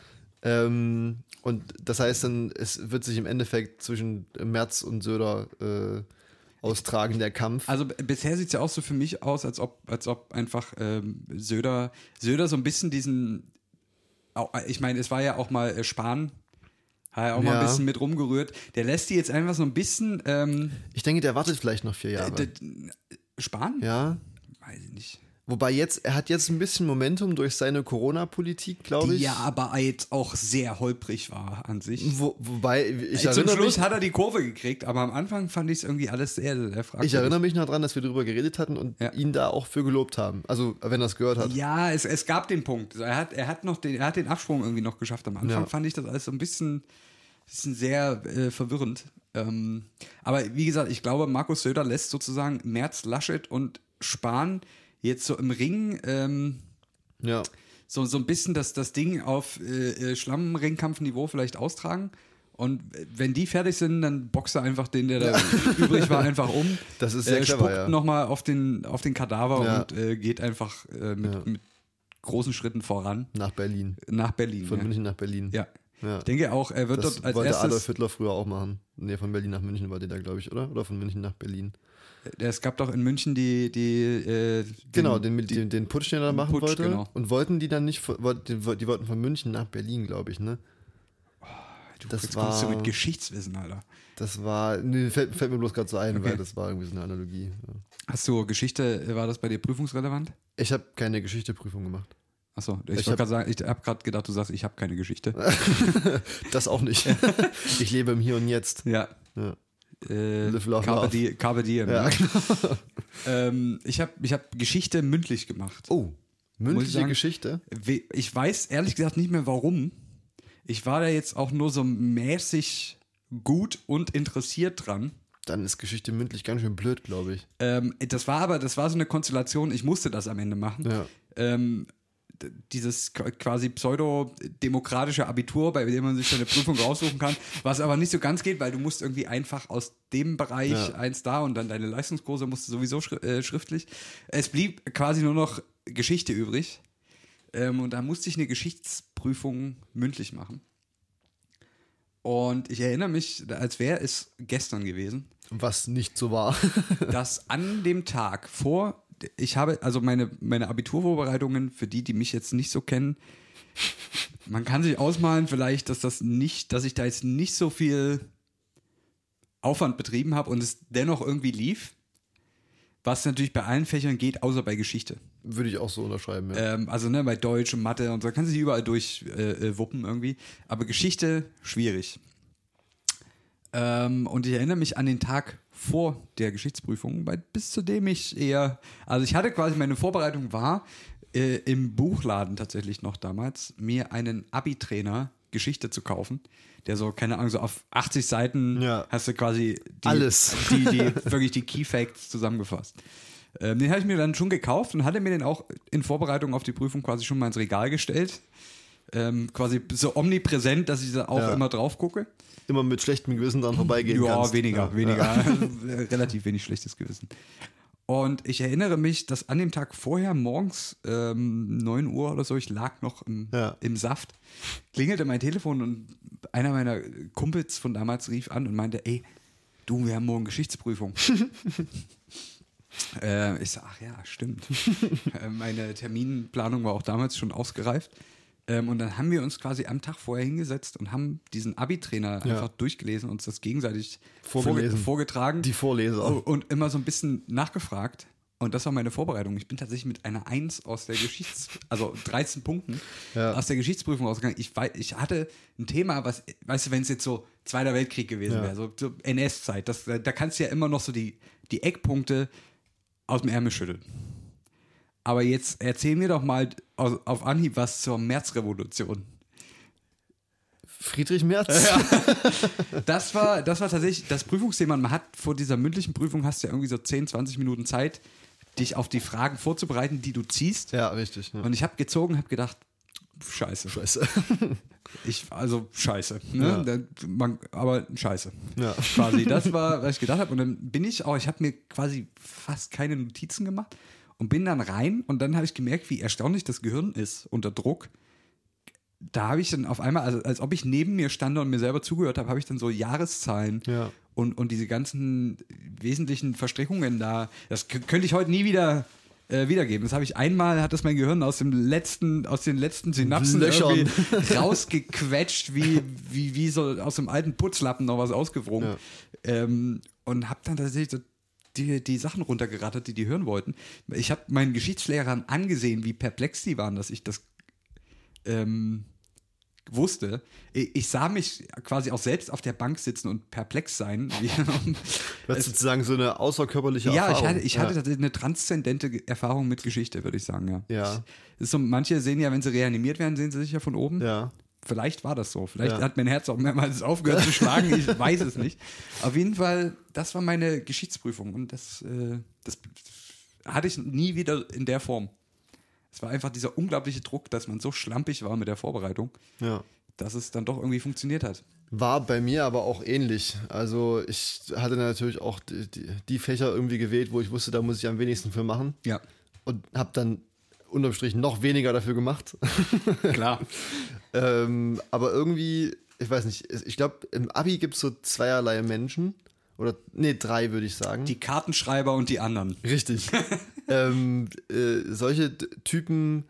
Ähm, und das heißt dann, es wird sich im Endeffekt zwischen Merz und Söder äh, austragen, der Kampf. Also bisher sieht es ja auch so für mich aus, als ob, als ob einfach ähm, Söder, Söder so ein bisschen diesen, au- ich meine, es war ja auch mal äh, Spahn, hat ja auch mal Ja. ein bisschen mit rumgerührt. Der lässt die jetzt einfach so ein bisschen ähm, Ich denke, der wartet vielleicht noch vier Jahre. Spahn? ja. Weiß ich nicht. Wobei jetzt, er hat jetzt ein bisschen Momentum durch seine Corona-Politik, glaube Die ich. ja aber jetzt auch sehr holprig war an sich. Wo, wobei, ich Zum erinnere, Schluss mich, hat er die Kurve gekriegt, aber am Anfang fand ich es irgendwie alles sehr, sehr fragwürdig. ich erinnere mich noch dran, dass wir darüber geredet hatten und Ja. ihn da auch für gelobt haben. Also, wenn er es gehört hat. Ja, es, es gab den Punkt. Er hat, er hat noch den, er hat den Absprung irgendwie noch geschafft. Am Anfang Ja. fand ich das alles so ein bisschen, bisschen sehr äh, verwirrend. Ähm, aber wie gesagt, ich glaube, Markus Söder lässt sozusagen Merz, Laschet und Spahn jetzt so im Ring ähm, Ja. so, so ein bisschen das, das Ding auf äh, äh, Schlammringkampfniveau vielleicht austragen. Und wenn die fertig sind, dann boxt er einfach den, der da übrig war, einfach um. Das ist sehr äh, clever, spuckt ja. nochmal auf den, auf den Kadaver Ja. und äh, geht einfach äh, mit, mit großen Schritten voran Nach Berlin. nach Berlin. Von. München nach Berlin. Ja. Ja. Ich denke auch, er wird Das dort als wollte erstes. Adolf Hitler früher auch machen. Nee, von Berlin nach München war der da, glaube ich, oder? Oder von München nach Berlin. Es gab doch in München die. die äh, den, Genau, den, den, den Putsch, den er da machen Putsch, wollte. genau. Und wollten die dann nicht, die, die wollten von München nach Berlin, glaube ich, ne? Du, das jetzt kommst du war- mit Geschichtswissen, Alter. Das war, nee, fällt, fällt mir bloß gerade so ein, weil das war irgendwie so eine Analogie. Ja. Hast du Geschichte, war das bei dir prüfungsrelevant? Ich habe keine Geschichteprüfung gemacht. Achso, ich, Ich wollte gerade sagen, ich habe gerade gedacht, du sagst, ich habe keine Geschichte. Das auch nicht. ich lebe im Hier und Jetzt. Ja. Ja. Äh, Live, love, Carpe, love. die, Carpe diem. Ja, ne? genau. ähm, ich habe ich hab Geschichte mündlich gemacht. Oh, mündliche sagen- Geschichte. Ich weiß ehrlich gesagt nicht mehr warum. Ich war da jetzt auch nur so mäßig gut und interessiert dran. Dann ist Geschichte mündlich ganz schön blöd, glaube ich. Ähm, das war aber, das war so eine Konstellation, ich musste das am Ende machen. Ja. Ähm, dieses qu- quasi pseudo-demokratische Abitur, bei dem man sich dann eine Prüfung raussuchen kann, was aber nicht so ganz geht, weil du musst irgendwie einfach aus dem Bereich Ja. eins da und dann deine Leistungskurse musst du sowieso schri äh, schriftlich. Es blieb quasi nur noch Geschichte übrig. Ähm, und da musste ich eine Geschichtsprüfung mündlich machen. Und ich erinnere mich, als wäre es gestern gewesen Was nicht so war. dass an dem Tag vor, ich habe, also meine, meine Abiturvorbereitungen, für die, die mich jetzt nicht so kennen, man kann sich ausmalen vielleicht, dass das nicht, dass ich da jetzt nicht so viel Aufwand betrieben habe und es dennoch irgendwie lief. Was natürlich bei allen Fächern geht, außer bei Geschichte. Würde ich auch so unterschreiben, ja. Ähm, also ne, bei Deutsch und Mathe und so kann sich überall durchwuppen äh, äh, irgendwie. Aber Geschichte schwierig. Ähm, und ich erinnere mich an den Tag vor der Geschichtsprüfung, weil bis zu dem ich eher, also ich hatte quasi meine Vorbereitung war äh, im Buchladen tatsächlich noch damals mir einen Abi-Trainer Geschichte zu kaufen, der so keine Ahnung so auf 80 Seiten Ja. hast du quasi die, Alles. die, die wirklich die Key Facts zusammengefasst. Ähm, den habe ich mir dann schon gekauft und hatte mir den auch in Vorbereitung auf die Prüfung quasi schon mal ins Regal gestellt. Ähm, quasi so omnipräsent, dass ich da auch Ja. immer drauf gucke. Immer mit schlechtem Gewissen dran vorbeigehen Ja, kannst. weniger, Ja. weniger. Relativ wenig schlechtes Gewissen. Und ich erinnere mich, dass an dem Tag vorher morgens ähm, 9 Uhr oder so, ich lag noch im, Ja. im Saft, klingelte mein Telefon und einer meiner Kumpels von damals rief an und meinte, ey, du, wir haben morgen Geschichtsprüfung. äh, ich so, ach ja, stimmt. äh, meine Terminplanung war auch damals schon ausgereift. Ähm, und dann haben wir uns quasi am Tag vorher hingesetzt und haben diesen Abi-Trainer Ja. einfach durchgelesen, uns das gegenseitig Vorgelesen. vorge vorgetragen Die Vorleser. und immer so ein bisschen nachgefragt. Und das war meine Vorbereitung. Ich bin tatsächlich mit einer 1 aus der Geschichts-, also 13 Punkten Ja. aus der Geschichtsprüfung rausgegangen. Ich, ich hatte ein Thema, was, weißt du, wenn es jetzt so Zweiter Weltkrieg gewesen Ja. wäre, so, so NS-Zeit, da kannst du ja immer noch so die, die Eckpunkte aus dem Ärmel schütteln. Aber jetzt erzähl mir doch mal auf Anhieb was zur Märzrevolution. Friedrich Merz. Das war, das war tatsächlich das Prüfungsthema. Man hat vor dieser mündlichen Prüfung hast du ja irgendwie so 10, 20 Minuten Zeit, dich auf die Fragen vorzubereiten, die du ziehst. Ja, richtig. Ja. Und ich habe gezogen, habe gedacht, scheiße. Scheiße. Ich, also scheiße. Ne? Ja. Man, aber scheiße. Ja. Quasi. Das war, was ich gedacht habe. Und dann bin ich auch, ich habe mir quasi fast keine Notizen gemacht und bin dann rein und dann habe ich gemerkt, wie erstaunlich das Gehirn ist unter Druck. Da habe ich dann auf einmal, also als ob ich neben mir stand und mir selber zugehört habe, habe ich dann so Jahreszahlen Ja. und, und diese ganzen wesentlichen Verstrickungen da. Das könnte ich heute nie wieder äh, wiedergeben. Das habe ich einmal, hat das mein Gehirn aus dem letzten, aus den letzten Synapsen Löchern. rausgequetscht, wie, wie, wie so aus dem alten Putzlappen noch was ausgewrungen. Ja. Ähm, und habe dann tatsächlich so die, die Sachen runtergerattert, die die hören wollten. Ich habe meinen Geschichtslehrern angesehen, wie perplex die waren, dass ich das ähm, wusste. Ich, ich sah mich quasi auch selbst auf der Bank sitzen und perplex sein. Du hast sozusagen so eine außerkörperliche ja, ich Erfahrung. hatte, ich hatte ja. tatsächlich eine transzendente Erfahrung mit Geschichte, würde ich sagen, ja. Ja. So, manche sehen ja, wenn sie reanimiert werden, sehen sie sich ja von oben. Ja. Vielleicht war das so. Vielleicht Ja. hat mein Herz auch mehrmals aufgehört zu schlagen. Ich weiß es nicht. Auf jeden Fall, das war meine Geschichtsprüfung und das, äh, das hatte ich nie wieder in der Form. Es war einfach dieser unglaubliche Druck, dass man so schlampig war mit der Vorbereitung, ja. dass es dann doch irgendwie funktioniert hat. War bei mir aber auch ähnlich. Also ich hatte natürlich auch die, die, die Fächer irgendwie gewählt, wo ich wusste, da muss ich am wenigsten für machen. Ja, Und habe dann unterm Strich noch weniger dafür gemacht. klar. ähm, aber irgendwie, ich weiß nicht, ich glaube, im Abi gibt es so zweierlei Menschen. Oder, nee, drei würde ich sagen. Die Kartenschreiber und die anderen. Richtig. ähm, äh, solche Typen,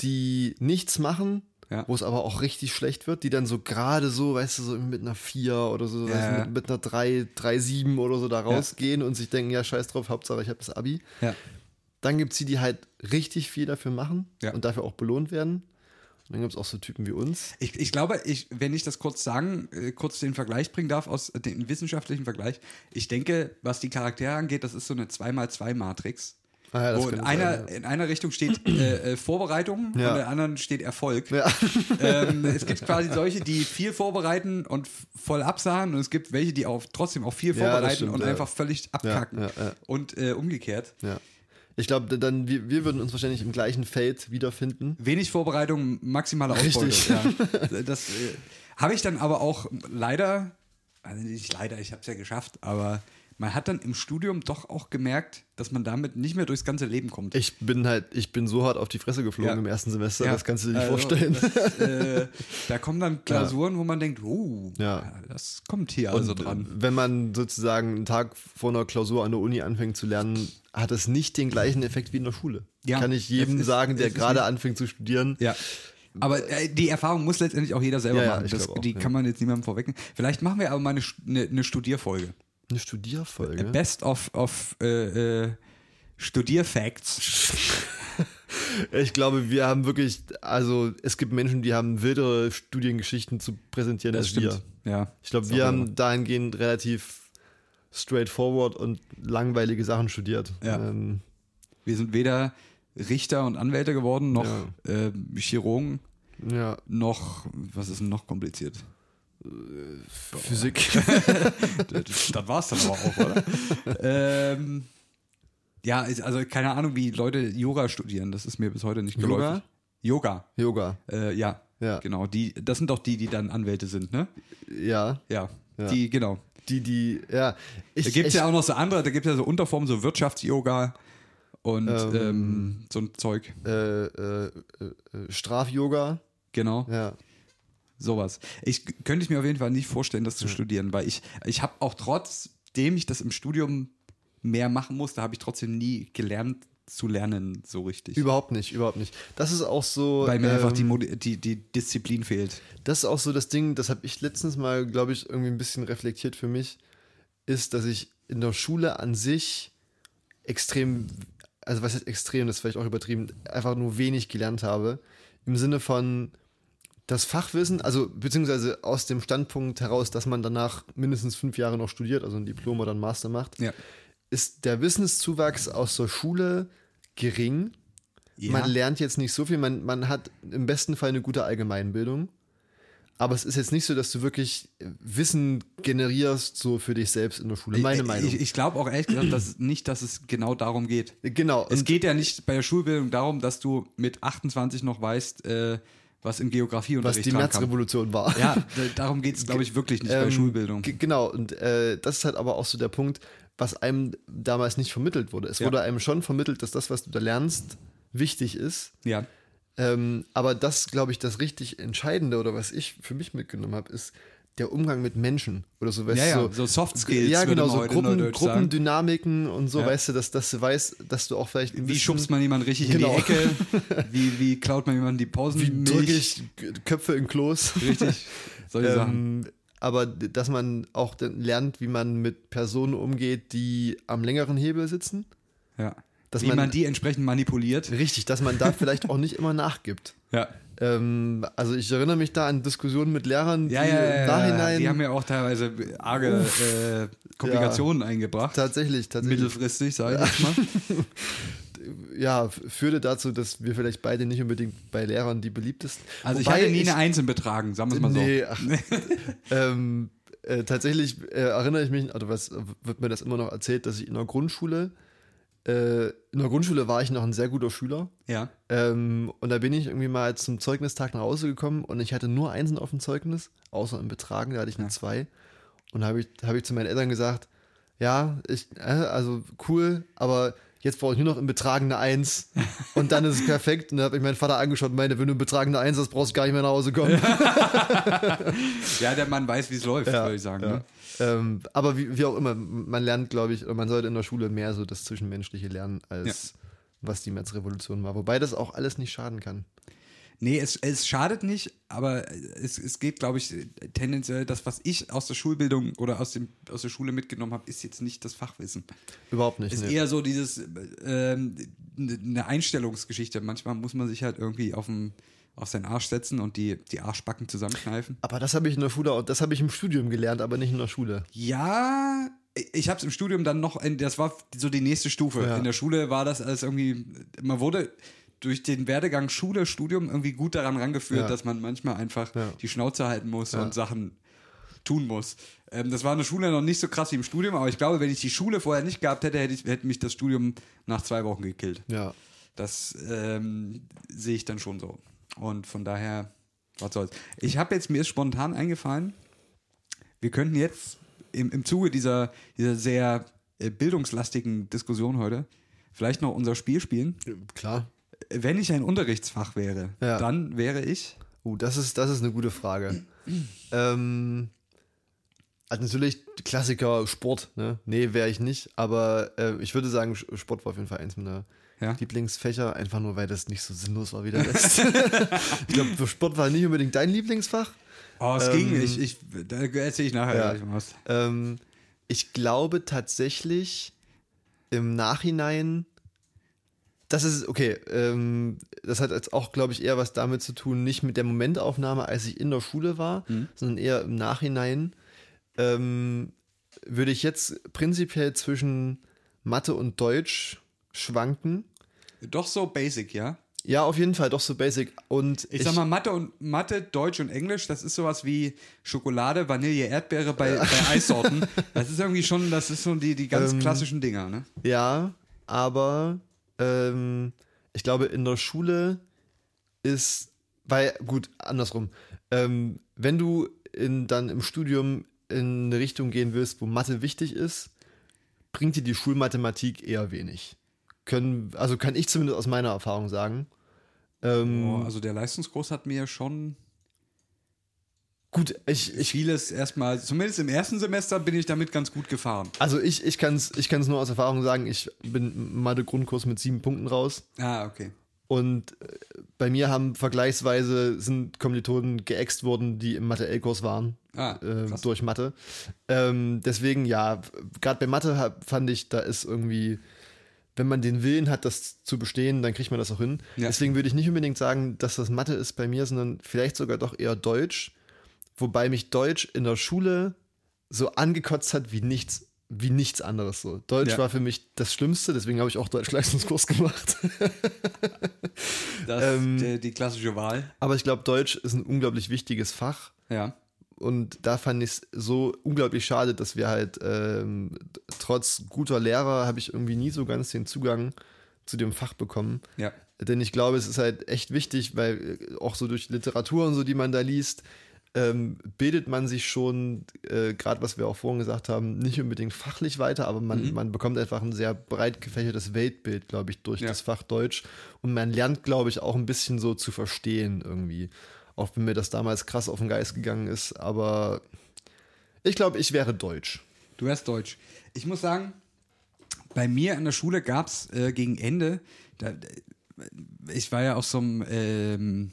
die nichts machen, Ja. wo es aber auch richtig schlecht wird, die dann so gerade so, weißt du, so mit einer 4 oder so, Ja, ja. mit, mit einer 3, 3, 7 oder so da rausgehen und sich denken, ja, scheiß drauf, Hauptsache ich habe das Abi. Dann gibt es die, die halt richtig viel dafür machen Ja. und dafür auch belohnt werden. Und dann gibt es auch so Typen wie uns. Ich, ich glaube, ich, wenn ich das kurz sagen, äh, kurz den Vergleich bringen darf, aus äh, dem wissenschaftlichen Vergleich, ich denke, was die Charaktere angeht, das ist so eine 2x2-Matrix. Ah ja, wo in einer, sein, ja. in einer Richtung steht äh, äh, Vorbereitung Ja. und in der anderen steht Erfolg. Ähm, es gibt quasi solche, die viel vorbereiten und voll absahen und es gibt welche, die auch trotzdem auch viel vorbereiten stimmt, und einfach völlig abkacken. Und äh, umgekehrt. Ich glaube, dann wir, wir würden uns wahrscheinlich im gleichen Feld wiederfinden. Wenig Vorbereitung, maximale Ausbeute. Richtig. Ja. Das äh, habe ich dann aber auch leider, also nicht leider, ich habe es ja geschafft, aber man hat dann im Studium doch auch gemerkt, dass man damit nicht mehr durchs ganze Leben kommt. Ich bin halt, ich bin so hart auf die Fresse geflogen Ja. im ersten Semester, Ja, das kannst du dir nicht also, vorstellen. Das, äh, da kommen dann Klausuren, wo man denkt, oh, Ja. das kommt hier also Und dran. wenn man sozusagen einen Tag vor einer Klausur an der Uni anfängt zu lernen, hat es nicht den gleichen Effekt wie in der Schule. Ja, Kann ich jedem ist- sagen, der gerade anfängt zu studieren. Ja. Aber äh, die Erfahrung muss letztendlich auch jeder selber Ja, ja, machen. ich Das, auch, die ja. kann man jetzt niemandem vorwegnehmen. Vielleicht machen wir aber mal eine, eine, eine Studierfolge. Eine Studierfolge. Best of, of äh, äh, Studierfacts. Ich glaube, wir haben wirklich, also es gibt Menschen, die haben wildere Studiengeschichten zu präsentieren als wir. Ja. Ich glaube, wir haben dahingehend relativ straightforward und langweilige Sachen studiert. Ja. Ähm, Wir sind weder Richter und Anwälte geworden, noch äh, Chirurgen, ja, noch, was ist denn noch kompliziert? Physik. das war es dann aber auch, oder? ähm, ja, also keine Ahnung, wie Leute Yoga studieren, das ist mir bis heute nicht geläufig. Yoga? Yoga. Äh, ja, Ja. genau. Die, das sind doch die, die dann Anwälte sind, ne? Ja. Ja, Ja. die, genau. Die, die, ja. Ich, Da gibt es ja auch noch so andere, da gibt es ja so Unterformen, so Wirtschafts-Yoga und Ähm. ähm, so ein Zeug. äh, äh, äh, Straf-Yoga. Genau, Ja. Sowas. Ich könnte ich mir auf jeden Fall nicht vorstellen, das zu studieren, weil ich, ich habe auch trotzdem ich das im Studium mehr machen musste, habe ich trotzdem nie gelernt zu lernen, so richtig. Überhaupt nicht, überhaupt nicht. Das ist auch so. weil mir einfach die, ähm, Modi- die, die Disziplin fehlt. Das ist auch so das Ding, das habe ich letztens mal, glaube ich, irgendwie ein bisschen reflektiert für mich, ist, dass ich in der Schule an sich extrem, also was heißt extrem, das ist vielleicht auch übertrieben, einfach nur wenig gelernt habe. Im Sinne von das Fachwissen, also beziehungsweise aus dem Standpunkt heraus, dass man danach mindestens fünf Jahre noch studiert, also ein Diplom oder ein Master macht, Ja. ist der Wissenszuwachs aus der Schule gering. Ja. Man lernt jetzt nicht so viel, man, man hat im besten Fall eine gute Allgemeinbildung. aber es ist jetzt nicht so, dass du wirklich Wissen generierst, so für dich selbst in der Schule. Meine ich, Meinung. Ich, ich glaube auch ehrlich gesagt, dass nicht, dass es genau darum geht. genau. Es geht ja nicht bei der Schulbildung darum, dass du mit 28 noch weißt, äh, was im was Geografieunterricht die. Märzrevolution war. Ja, darum geht es, glaube ich, wirklich nicht bei Ähm, Schulbildung. g- Genau, und äh, das ist halt aber auch so der Punkt, was einem damals nicht vermittelt wurde. Es Ja. wurde einem schon vermittelt, dass das, was du da lernst, wichtig ist. Ja. Ähm, aber das, glaube ich, das richtig Entscheidende oder was ich für mich mitgenommen habe, ist der Umgang mit Menschen oder so. Weißt Ja, du, ja, so Soft Skills Ja, genau, so Gruppen, neudeutsch sagen. Gruppendynamiken und so, Ja. weißt du, dass, dass du weißt, dass du auch vielleicht Wie schubst man jemanden richtig Genau. in die Ecke? Wie, wie klaut man jemanden die Pausen? wie drücke ich Köpfe in Klos. Richtig. Solche Sachen. Ähm, aber d- dass man auch dann lernt, wie man mit Personen umgeht, die am längeren Hebel sitzen. Ja. dass Wie man- man, die entsprechend manipuliert. Richtig, dass man da vielleicht auch nicht immer nachgibt. Ja. Ähm, also ich erinnere mich da an Diskussionen mit Lehrern, Ja, die ja, ja, im ja, Nachhinein Die haben ja auch teilweise arge äh, Komplikationen eingebracht. tatsächlich, tatsächlich Mittelfristig, sage ich mal. ja, führte dazu, dass wir vielleicht beide nicht unbedingt bei Lehrern die beliebtesten. Also ich Wobei hatte nie eine Eins im Betragen, sagen wir es mal so. Nee, ach, ähm, äh, tatsächlich äh, erinnere ich mich, oder was wird mir das immer noch erzählt, dass ich in der Grundschule, in der Grundschule war ich noch ein sehr guter Schüler. Ja. Ähm, und da bin ich irgendwie mal zum Zeugnistag nach Hause gekommen und ich hatte nur Einsen auf dem Zeugnis, außer im Betragen, da hatte ich eine zwei. Und da habe ich, hab ich zu meinen Eltern gesagt, ja, ich, äh, also cool, aber jetzt brauche ich nur noch im Betragen eine Eins und dann ist es perfekt. Und da habe ich meinen Vater angeschaut und meinte, wenn du im Betragen eine Eins hast, brauchst du gar nicht mehr nach Hause kommen. Ja, der Mann weiß, wie es läuft, würde ich sagen. Ja. Ne? Ähm, aber wie, wie auch immer, man lernt, glaube ich, man sollte in der Schule mehr so das Zwischenmenschliche lernen, als was die Märzrevolution war. Wobei das auch alles nicht schaden kann. Nee, es, es schadet nicht, aber es, es geht, glaube ich, tendenziell, das, was ich aus der Schulbildung oder aus, dem, aus der Schule mitgenommen habe, ist jetzt nicht das Fachwissen. Überhaupt nicht. ist nee. eher so dieses, ähm, eine Einstellungsgeschichte. Manchmal muss man sich halt irgendwie auf, den, auf seinen Arsch setzen und die, die Arschbacken zusammenkneifen. Aber das habe ich in der Schule, das habe ich im Studium gelernt, aber nicht in der Schule. Ja, ich habe es im Studium dann noch, das war so die nächste Stufe. Ja. In der Schule war das alles irgendwie, man wurde durch den Werdegang Schule, Studium irgendwie gut daran rangeführt, Ja. dass man manchmal einfach Ja. die Schnauze halten muss Ja. und Sachen tun muss. Ähm, das war in der Schule noch nicht so krass wie im Studium, aber ich glaube, wenn ich die Schule vorher nicht gehabt hätte, hätte, ich, hätte mich das Studium nach zwei Wochen gekillt. Ja. Das ähm, sehe ich dann schon so. Und von daher, was soll's. Ich habe jetzt, mir ist spontan eingefallen, wir könnten jetzt im, im Zuge dieser, dieser sehr äh, bildungslastigen Diskussion heute vielleicht noch unser Spiel spielen. Klar. Wenn ich ein Unterrichtsfach wäre, Ja. dann wäre ich. Uh, das ist, das ist eine gute Frage. ähm, also natürlich Klassiker Sport, ne? Nee, wäre ich nicht, aber äh, ich würde sagen, Sport war auf jeden Fall eins meiner Ja. Lieblingsfächer, einfach nur, weil das nicht so sinnlos war wie der Rest. ich glaube, Sport war nicht unbedingt dein Lieblingsfach. Oh, es Ähm, ging. Ich, ich, da erzähle ich nachher Ja. was. Ähm, ich glaube tatsächlich im Nachhinein, das ist, okay, ähm, das hat jetzt auch, glaube ich, eher was damit zu tun, nicht mit der Momentaufnahme, als ich in der Schule war, sondern eher im Nachhinein. Ähm, würde ich jetzt prinzipiell zwischen Mathe und Deutsch schwanken. Doch so basic, ja? Ja, auf jeden Fall, doch so basic. Und Ich, sag mal, Mathe und Mathe, Deutsch und Englisch, das ist sowas wie Schokolade, Vanille, Erdbeere bei, bei Eissorten. Das ist irgendwie schon, das ist so die, die ganz Ähm, klassischen Dinger, ne? Ja, aber ähm, ich glaube, in der Schule ist, weil, gut, andersrum, ähm, wenn du in, dann im Studium in eine Richtung gehen willst, wo Mathe wichtig ist, bringt dir die Schulmathematik eher wenig. Können, also kann ich zumindest aus meiner Erfahrung sagen. Ähm, Oh, also der Leistungskurs hat mir schon gut, ich, ich, vieles erstmal, zumindest im ersten Semester bin ich damit ganz gut gefahren. also ich, ich kann es ich kann's nur aus Erfahrung sagen, ich bin im Mathe-Grundkurs mit sieben Punkten raus. Ah, okay. Und äh, bei mir haben vergleichsweise sind Kommilitonen geäxt worden, die im Mathe-L-Kurs waren. Ah, äh, durch Mathe. Ähm, deswegen, ja, gerade bei Mathe hab, fand ich, da ist irgendwie, wenn man den Willen hat, das zu bestehen, dann kriegt man das auch hin. Ja. Deswegen würde ich nicht unbedingt sagen, dass das Mathe ist bei mir, sondern vielleicht sogar doch eher Deutsch. Wobei mich Deutsch in der Schule so angekotzt hat wie nichts wie nichts anderes so. Deutsch Ja. war für mich das Schlimmste, deswegen habe ich auch Deutschleistungskurs gemacht. Das Ähm, die, die klassische Wahl. Aber ich glaube, Deutsch ist ein unglaublich wichtiges Fach. Ja. Und da fand ich es so unglaublich schade, dass wir halt ähm, trotz guter Lehrer habe ich irgendwie nie so ganz den Zugang zu dem Fach bekommen. Ja. Denn ich glaube, es ist halt echt wichtig, weil äh, auch so durch Literatur und so, die man da liest, ähm, bildet man sich schon, äh, gerade was wir auch vorhin gesagt haben, nicht unbedingt fachlich weiter, aber man, Mhm. man bekommt einfach ein sehr breit gefächertes Weltbild, glaube ich, durch Ja. das Fach Deutsch. Und man lernt, glaube ich, auch ein bisschen so zu verstehen irgendwie. Auch wenn mir das damals krass auf den Geist gegangen ist, aber ich glaube, ich wäre Deutsch. Du wärst Deutsch. Ich muss sagen, bei mir in der Schule gab es äh, gegen Ende, da, ich war ja auf so einem ähm,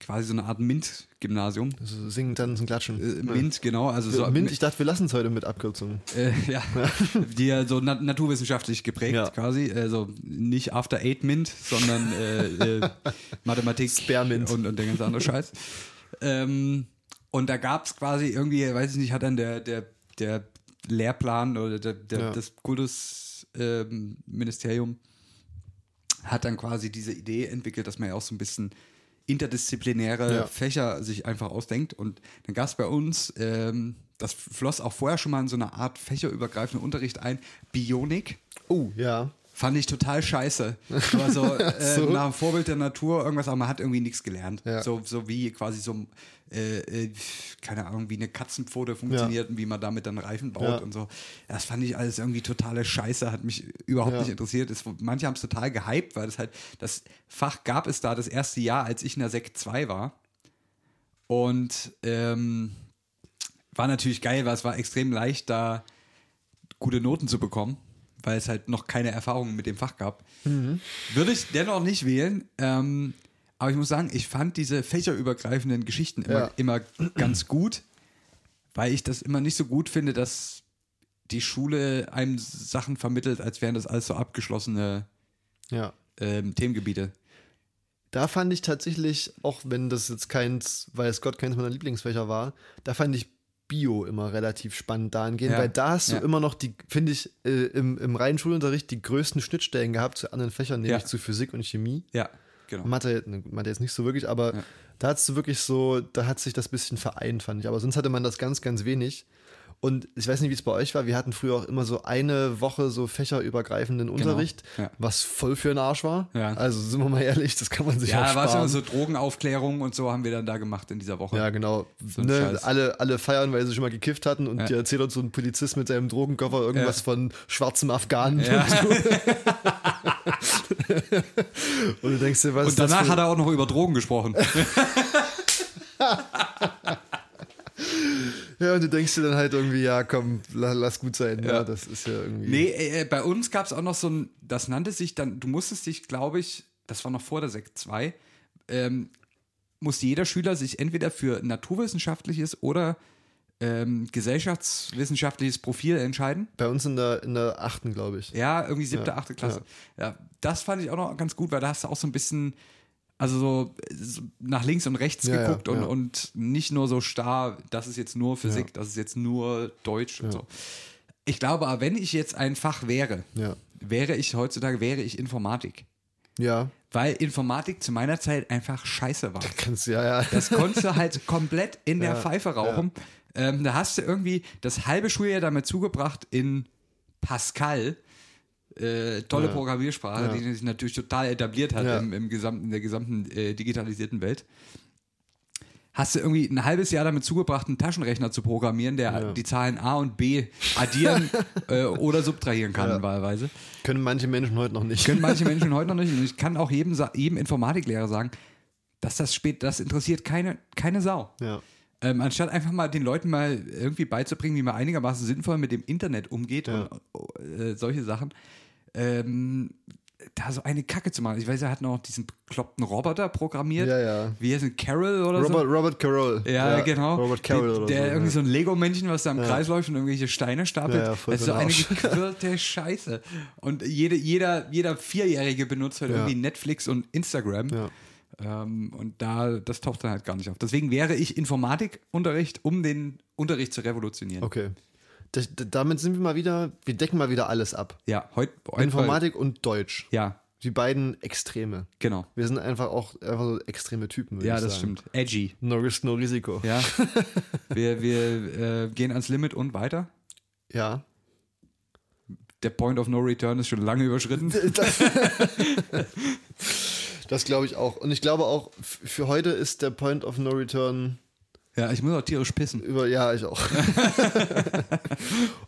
quasi so eine Art MINT-Gymnasium. Also singen, tanzen, klatschen. Äh, MINT, genau. Also so, Mint, ich dachte, wir lassen es heute mit Abkürzungen. Äh, ja, die ja so na naturwissenschaftlich geprägt Ja. quasi. Also nicht After Eight Mint, sondern äh, äh, Mathematik Spearmint. und, und der ganze andere Scheiß. Ähm, und da gab es quasi irgendwie, weiß ich nicht, hat dann der, der, der Lehrplan oder der, der, Ja. das Kultusministerium ähm, hat dann quasi diese Idee entwickelt, dass man ja auch so ein bisschen interdisziplinäre Ja. Fächer sich einfach ausdenkt. Und dann gab es bei uns, ähm, das floss auch vorher schon mal in so eine Art fächerübergreifenden Unterricht ein, Bionik. Oh, ja. Fand ich total scheiße. Aber so, äh, So. nach dem Vorbild der Natur irgendwas, aber man hat irgendwie nichts gelernt. Ja. So, so wie quasi so, äh, äh, keine Ahnung, wie eine Katzenpfote funktioniert und wie man damit dann Reifen baut Ja. und so. Das fand ich alles irgendwie totale Scheiße, hat mich überhaupt Ja. nicht interessiert. Es, manche haben es total gehypt, weil das halt, das Fach gab es da das erste Jahr, als ich in der Sek 2 war. Und ähm, war natürlich geil, weil es war extrem leicht, da gute Noten zu bekommen, weil es halt noch keine Erfahrungen mit dem Fach gab. Würde ich dennoch nicht wählen. Ähm, aber ich muss sagen, ich fand diese fächerübergreifenden Geschichten immer, Ja. immer ganz gut, weil ich das immer nicht so gut finde, dass die Schule einem Sachen vermittelt, als wären das alles so abgeschlossene Ja. ähm, Themengebiete. Da fand ich tatsächlich, auch wenn das jetzt keins, weiß Gott, keins meiner Lieblingsfächer war, da fand ich Bio immer relativ spannend dahingehend, Ja, weil da hast du ja. immer noch die, finde ich, äh, im, im reinen Schulunterricht die größten Schnittstellen gehabt zu anderen Fächern, nämlich Ja. zu Physik und Chemie. Ja, genau. Mathe, ne, Mathe jetzt nicht so wirklich, aber da hast du wirklich so, da hat sich das bisschen vereint, fand ich. Aber sonst hatte man das ganz, ganz wenig. Und ich weiß nicht, wie es bei euch war. Wir hatten früher auch immer so eine Woche so fächerübergreifenden Unterricht, ja. was voll für den Arsch war. Ja. Also sind wir mal ehrlich, das kann man sich Ja, auch da war es sparen. immer so Drogenaufklärung und so haben wir dann da gemacht in dieser Woche. Ja, genau. ein ne, alle, alle feiern, weil sie schon mal gekifft hatten und Ja. dir erzählt uns so ein Polizist mit seinem Drogenkoffer irgendwas Ja. von schwarzem Afghanen. Ja. Und du denkst dir, was Und ist das danach hat er auch noch über Drogen gesprochen. Ja, und du denkst dir dann halt irgendwie, ja, komm, la, lass gut sein. Ja. Ja. das ist ja irgendwie. Nee, äh, bei uns gab es auch noch so ein, das nannte sich dann, du musstest dich, glaube ich, das war noch vor der Sekt 2, ähm, musste jeder Schüler sich entweder für naturwissenschaftliches oder ähm, gesellschaftswissenschaftliches Profil entscheiden. Bei uns in der, in der achten, glaube ich. Ja, irgendwie siebte, Ja, achte Klasse. Ja. das fand ich auch noch ganz gut, weil da hast du auch so ein bisschen, also so, so nach links und rechts Ja, ja, geguckt und, ja. und nicht nur so starr, das ist jetzt nur Physik, Ja. das ist jetzt nur Deutsch und so. Ich glaube aber, wenn ich jetzt ein Fach wäre, Ja. wäre ich heutzutage, wäre ich Informatik. Ja, Weil Informatik zu meiner Zeit einfach scheiße war. kannst ja, ja. Das konntest du halt komplett in der Ja, Pfeife rauchen. Ähm, da hast du irgendwie das halbe Schuljahr damit zugebracht in Pascal. Äh, tolle Ja. Programmiersprache, Ja. die sich natürlich total etabliert hat Ja. im, im gesamten, in der gesamten äh, digitalisierten Welt. Hast du irgendwie ein halbes Jahr damit zugebracht, einen Taschenrechner zu programmieren, der die Zahlen A und B addieren äh, oder subtrahieren kann, wahlweise. Können manche Menschen heute noch nicht. Können manche Menschen heute noch nicht. Und ich kann auch jedem, jedem Informatiklehrer sagen, dass das spät, das interessiert keine, keine Sau. Ja. Ähm, anstatt einfach mal den Leuten mal irgendwie beizubringen, wie man einigermaßen sinnvoll mit dem Internet umgeht Ja. und äh, solche Sachen, ähm, da so eine Kacke zu machen. Ich weiß, er hat noch diesen bekloppten Roboter programmiert. Ja, ja. Wie heißt ein Carol oder Robert, so? Robert Carroll. Ja, genau. Robert Carroll der, oder der so. irgendwie ja. so ein Lego-Männchen, was da im Ja. Kreis läuft und irgendwelche Steine stapelt. Ja, ja, das ist so eine gequirlte Scheiße. Und jede, jeder, jeder Vierjährige benutzt halt Ja. irgendwie Netflix und Instagram. Ja. Ähm, und da, das taucht dann halt gar nicht auf. Deswegen wäre ich Informatikunterricht, um den Unterricht zu revolutionieren. Okay. Das, damit sind wir mal wieder, wir decken mal wieder alles ab. Ja, heute. Heut, Informatik und Deutsch. Ja, Die beiden Extreme. genau. Wir sind einfach auch einfach so extreme Typen. Ja, das sagen. stimmt. Edgy. No risk, no Risiko. Ja. wir wir äh, gehen ans Limit und weiter. Ja. Der Point of No Return ist schon lange überschritten. Das, das glaube ich auch. Und ich glaube auch, für heute ist der Point of No Return Ja, ich muss auch tierisch pissen. über. Ja, ich auch.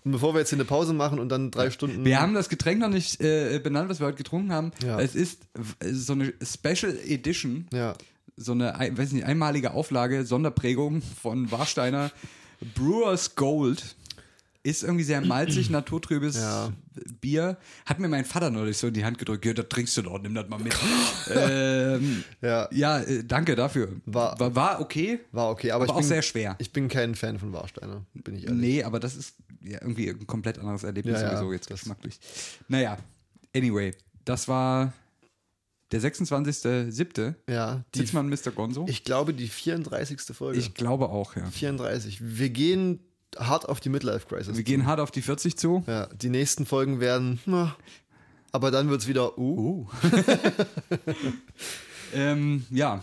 und bevor wir jetzt hier eine Pause machen und dann drei Stunden. Wir haben das Getränk noch nicht äh, benannt, was wir heute getrunken haben. Ja. Es ist w- so eine Special Edition, Ja. so eine ein- weiß nicht, einmalige Auflage, Sonderprägung von Warsteiner Brewers Gold. Ist irgendwie sehr malzig, naturtrübes Ja. Bier. Hat mir mein Vater neulich so in die Hand gedrückt. Ja, das trinkst du doch, nimm das mal mit. ähm, Ja. ja, äh, danke dafür. War- war, war okay, War okay, aber, aber ich auch bin, sehr schwer. Ich bin kein Fan von Warsteiner, bin ich ehrlich. Nee, aber das ist ja irgendwie ein komplett anderes Erlebnis Ja, sowieso jetzt geschmacklich. Naja, anyway, das war der 26.07. Ja, Sitzmann Mr. Gonzo. ich glaube die 34. Folge. Ich glaube auch, ja. 34. Wir gehen hart auf die Midlife Crisis. Wir gehen hart auf die 40 zu. Ja, die nächsten Folgen werden, na, aber dann wird es wieder, uh, Uh. ähm, ja,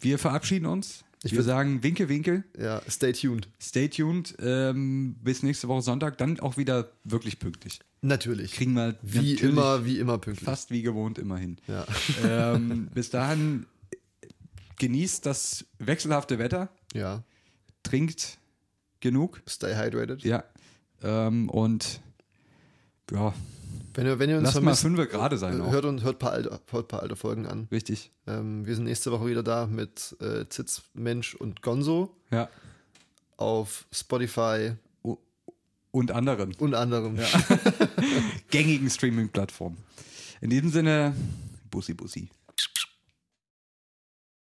wir verabschieden uns. Ich wir würd- sagen Winke, Winke. ja, stay tuned. Stay tuned. Ähm, bis nächste Woche Sonntag. Dann auch wieder wirklich pünktlich. Natürlich. Kriegen wir wie immer, wie immer pünktlich. fast wie gewohnt immerhin. Ja. ähm, bis dahin genießt das wechselhafte Wetter, ja, trinkt genug, stay hydrated. ja. Ähm, und ja, Wenn ihr, wenn ihr uns lasst mal vermisst, fünf gerade sein auch. hört, und, hört, paar alte, hört paar alte Folgen an. Richtig. Ähm, wir sind nächste Woche wieder da mit äh, Zitz, Mensch und Gonzo Ja. auf Spotify Und anderen und anderem. gängigen Streaming-Plattformen. In diesem Sinne, Bussi Bussi.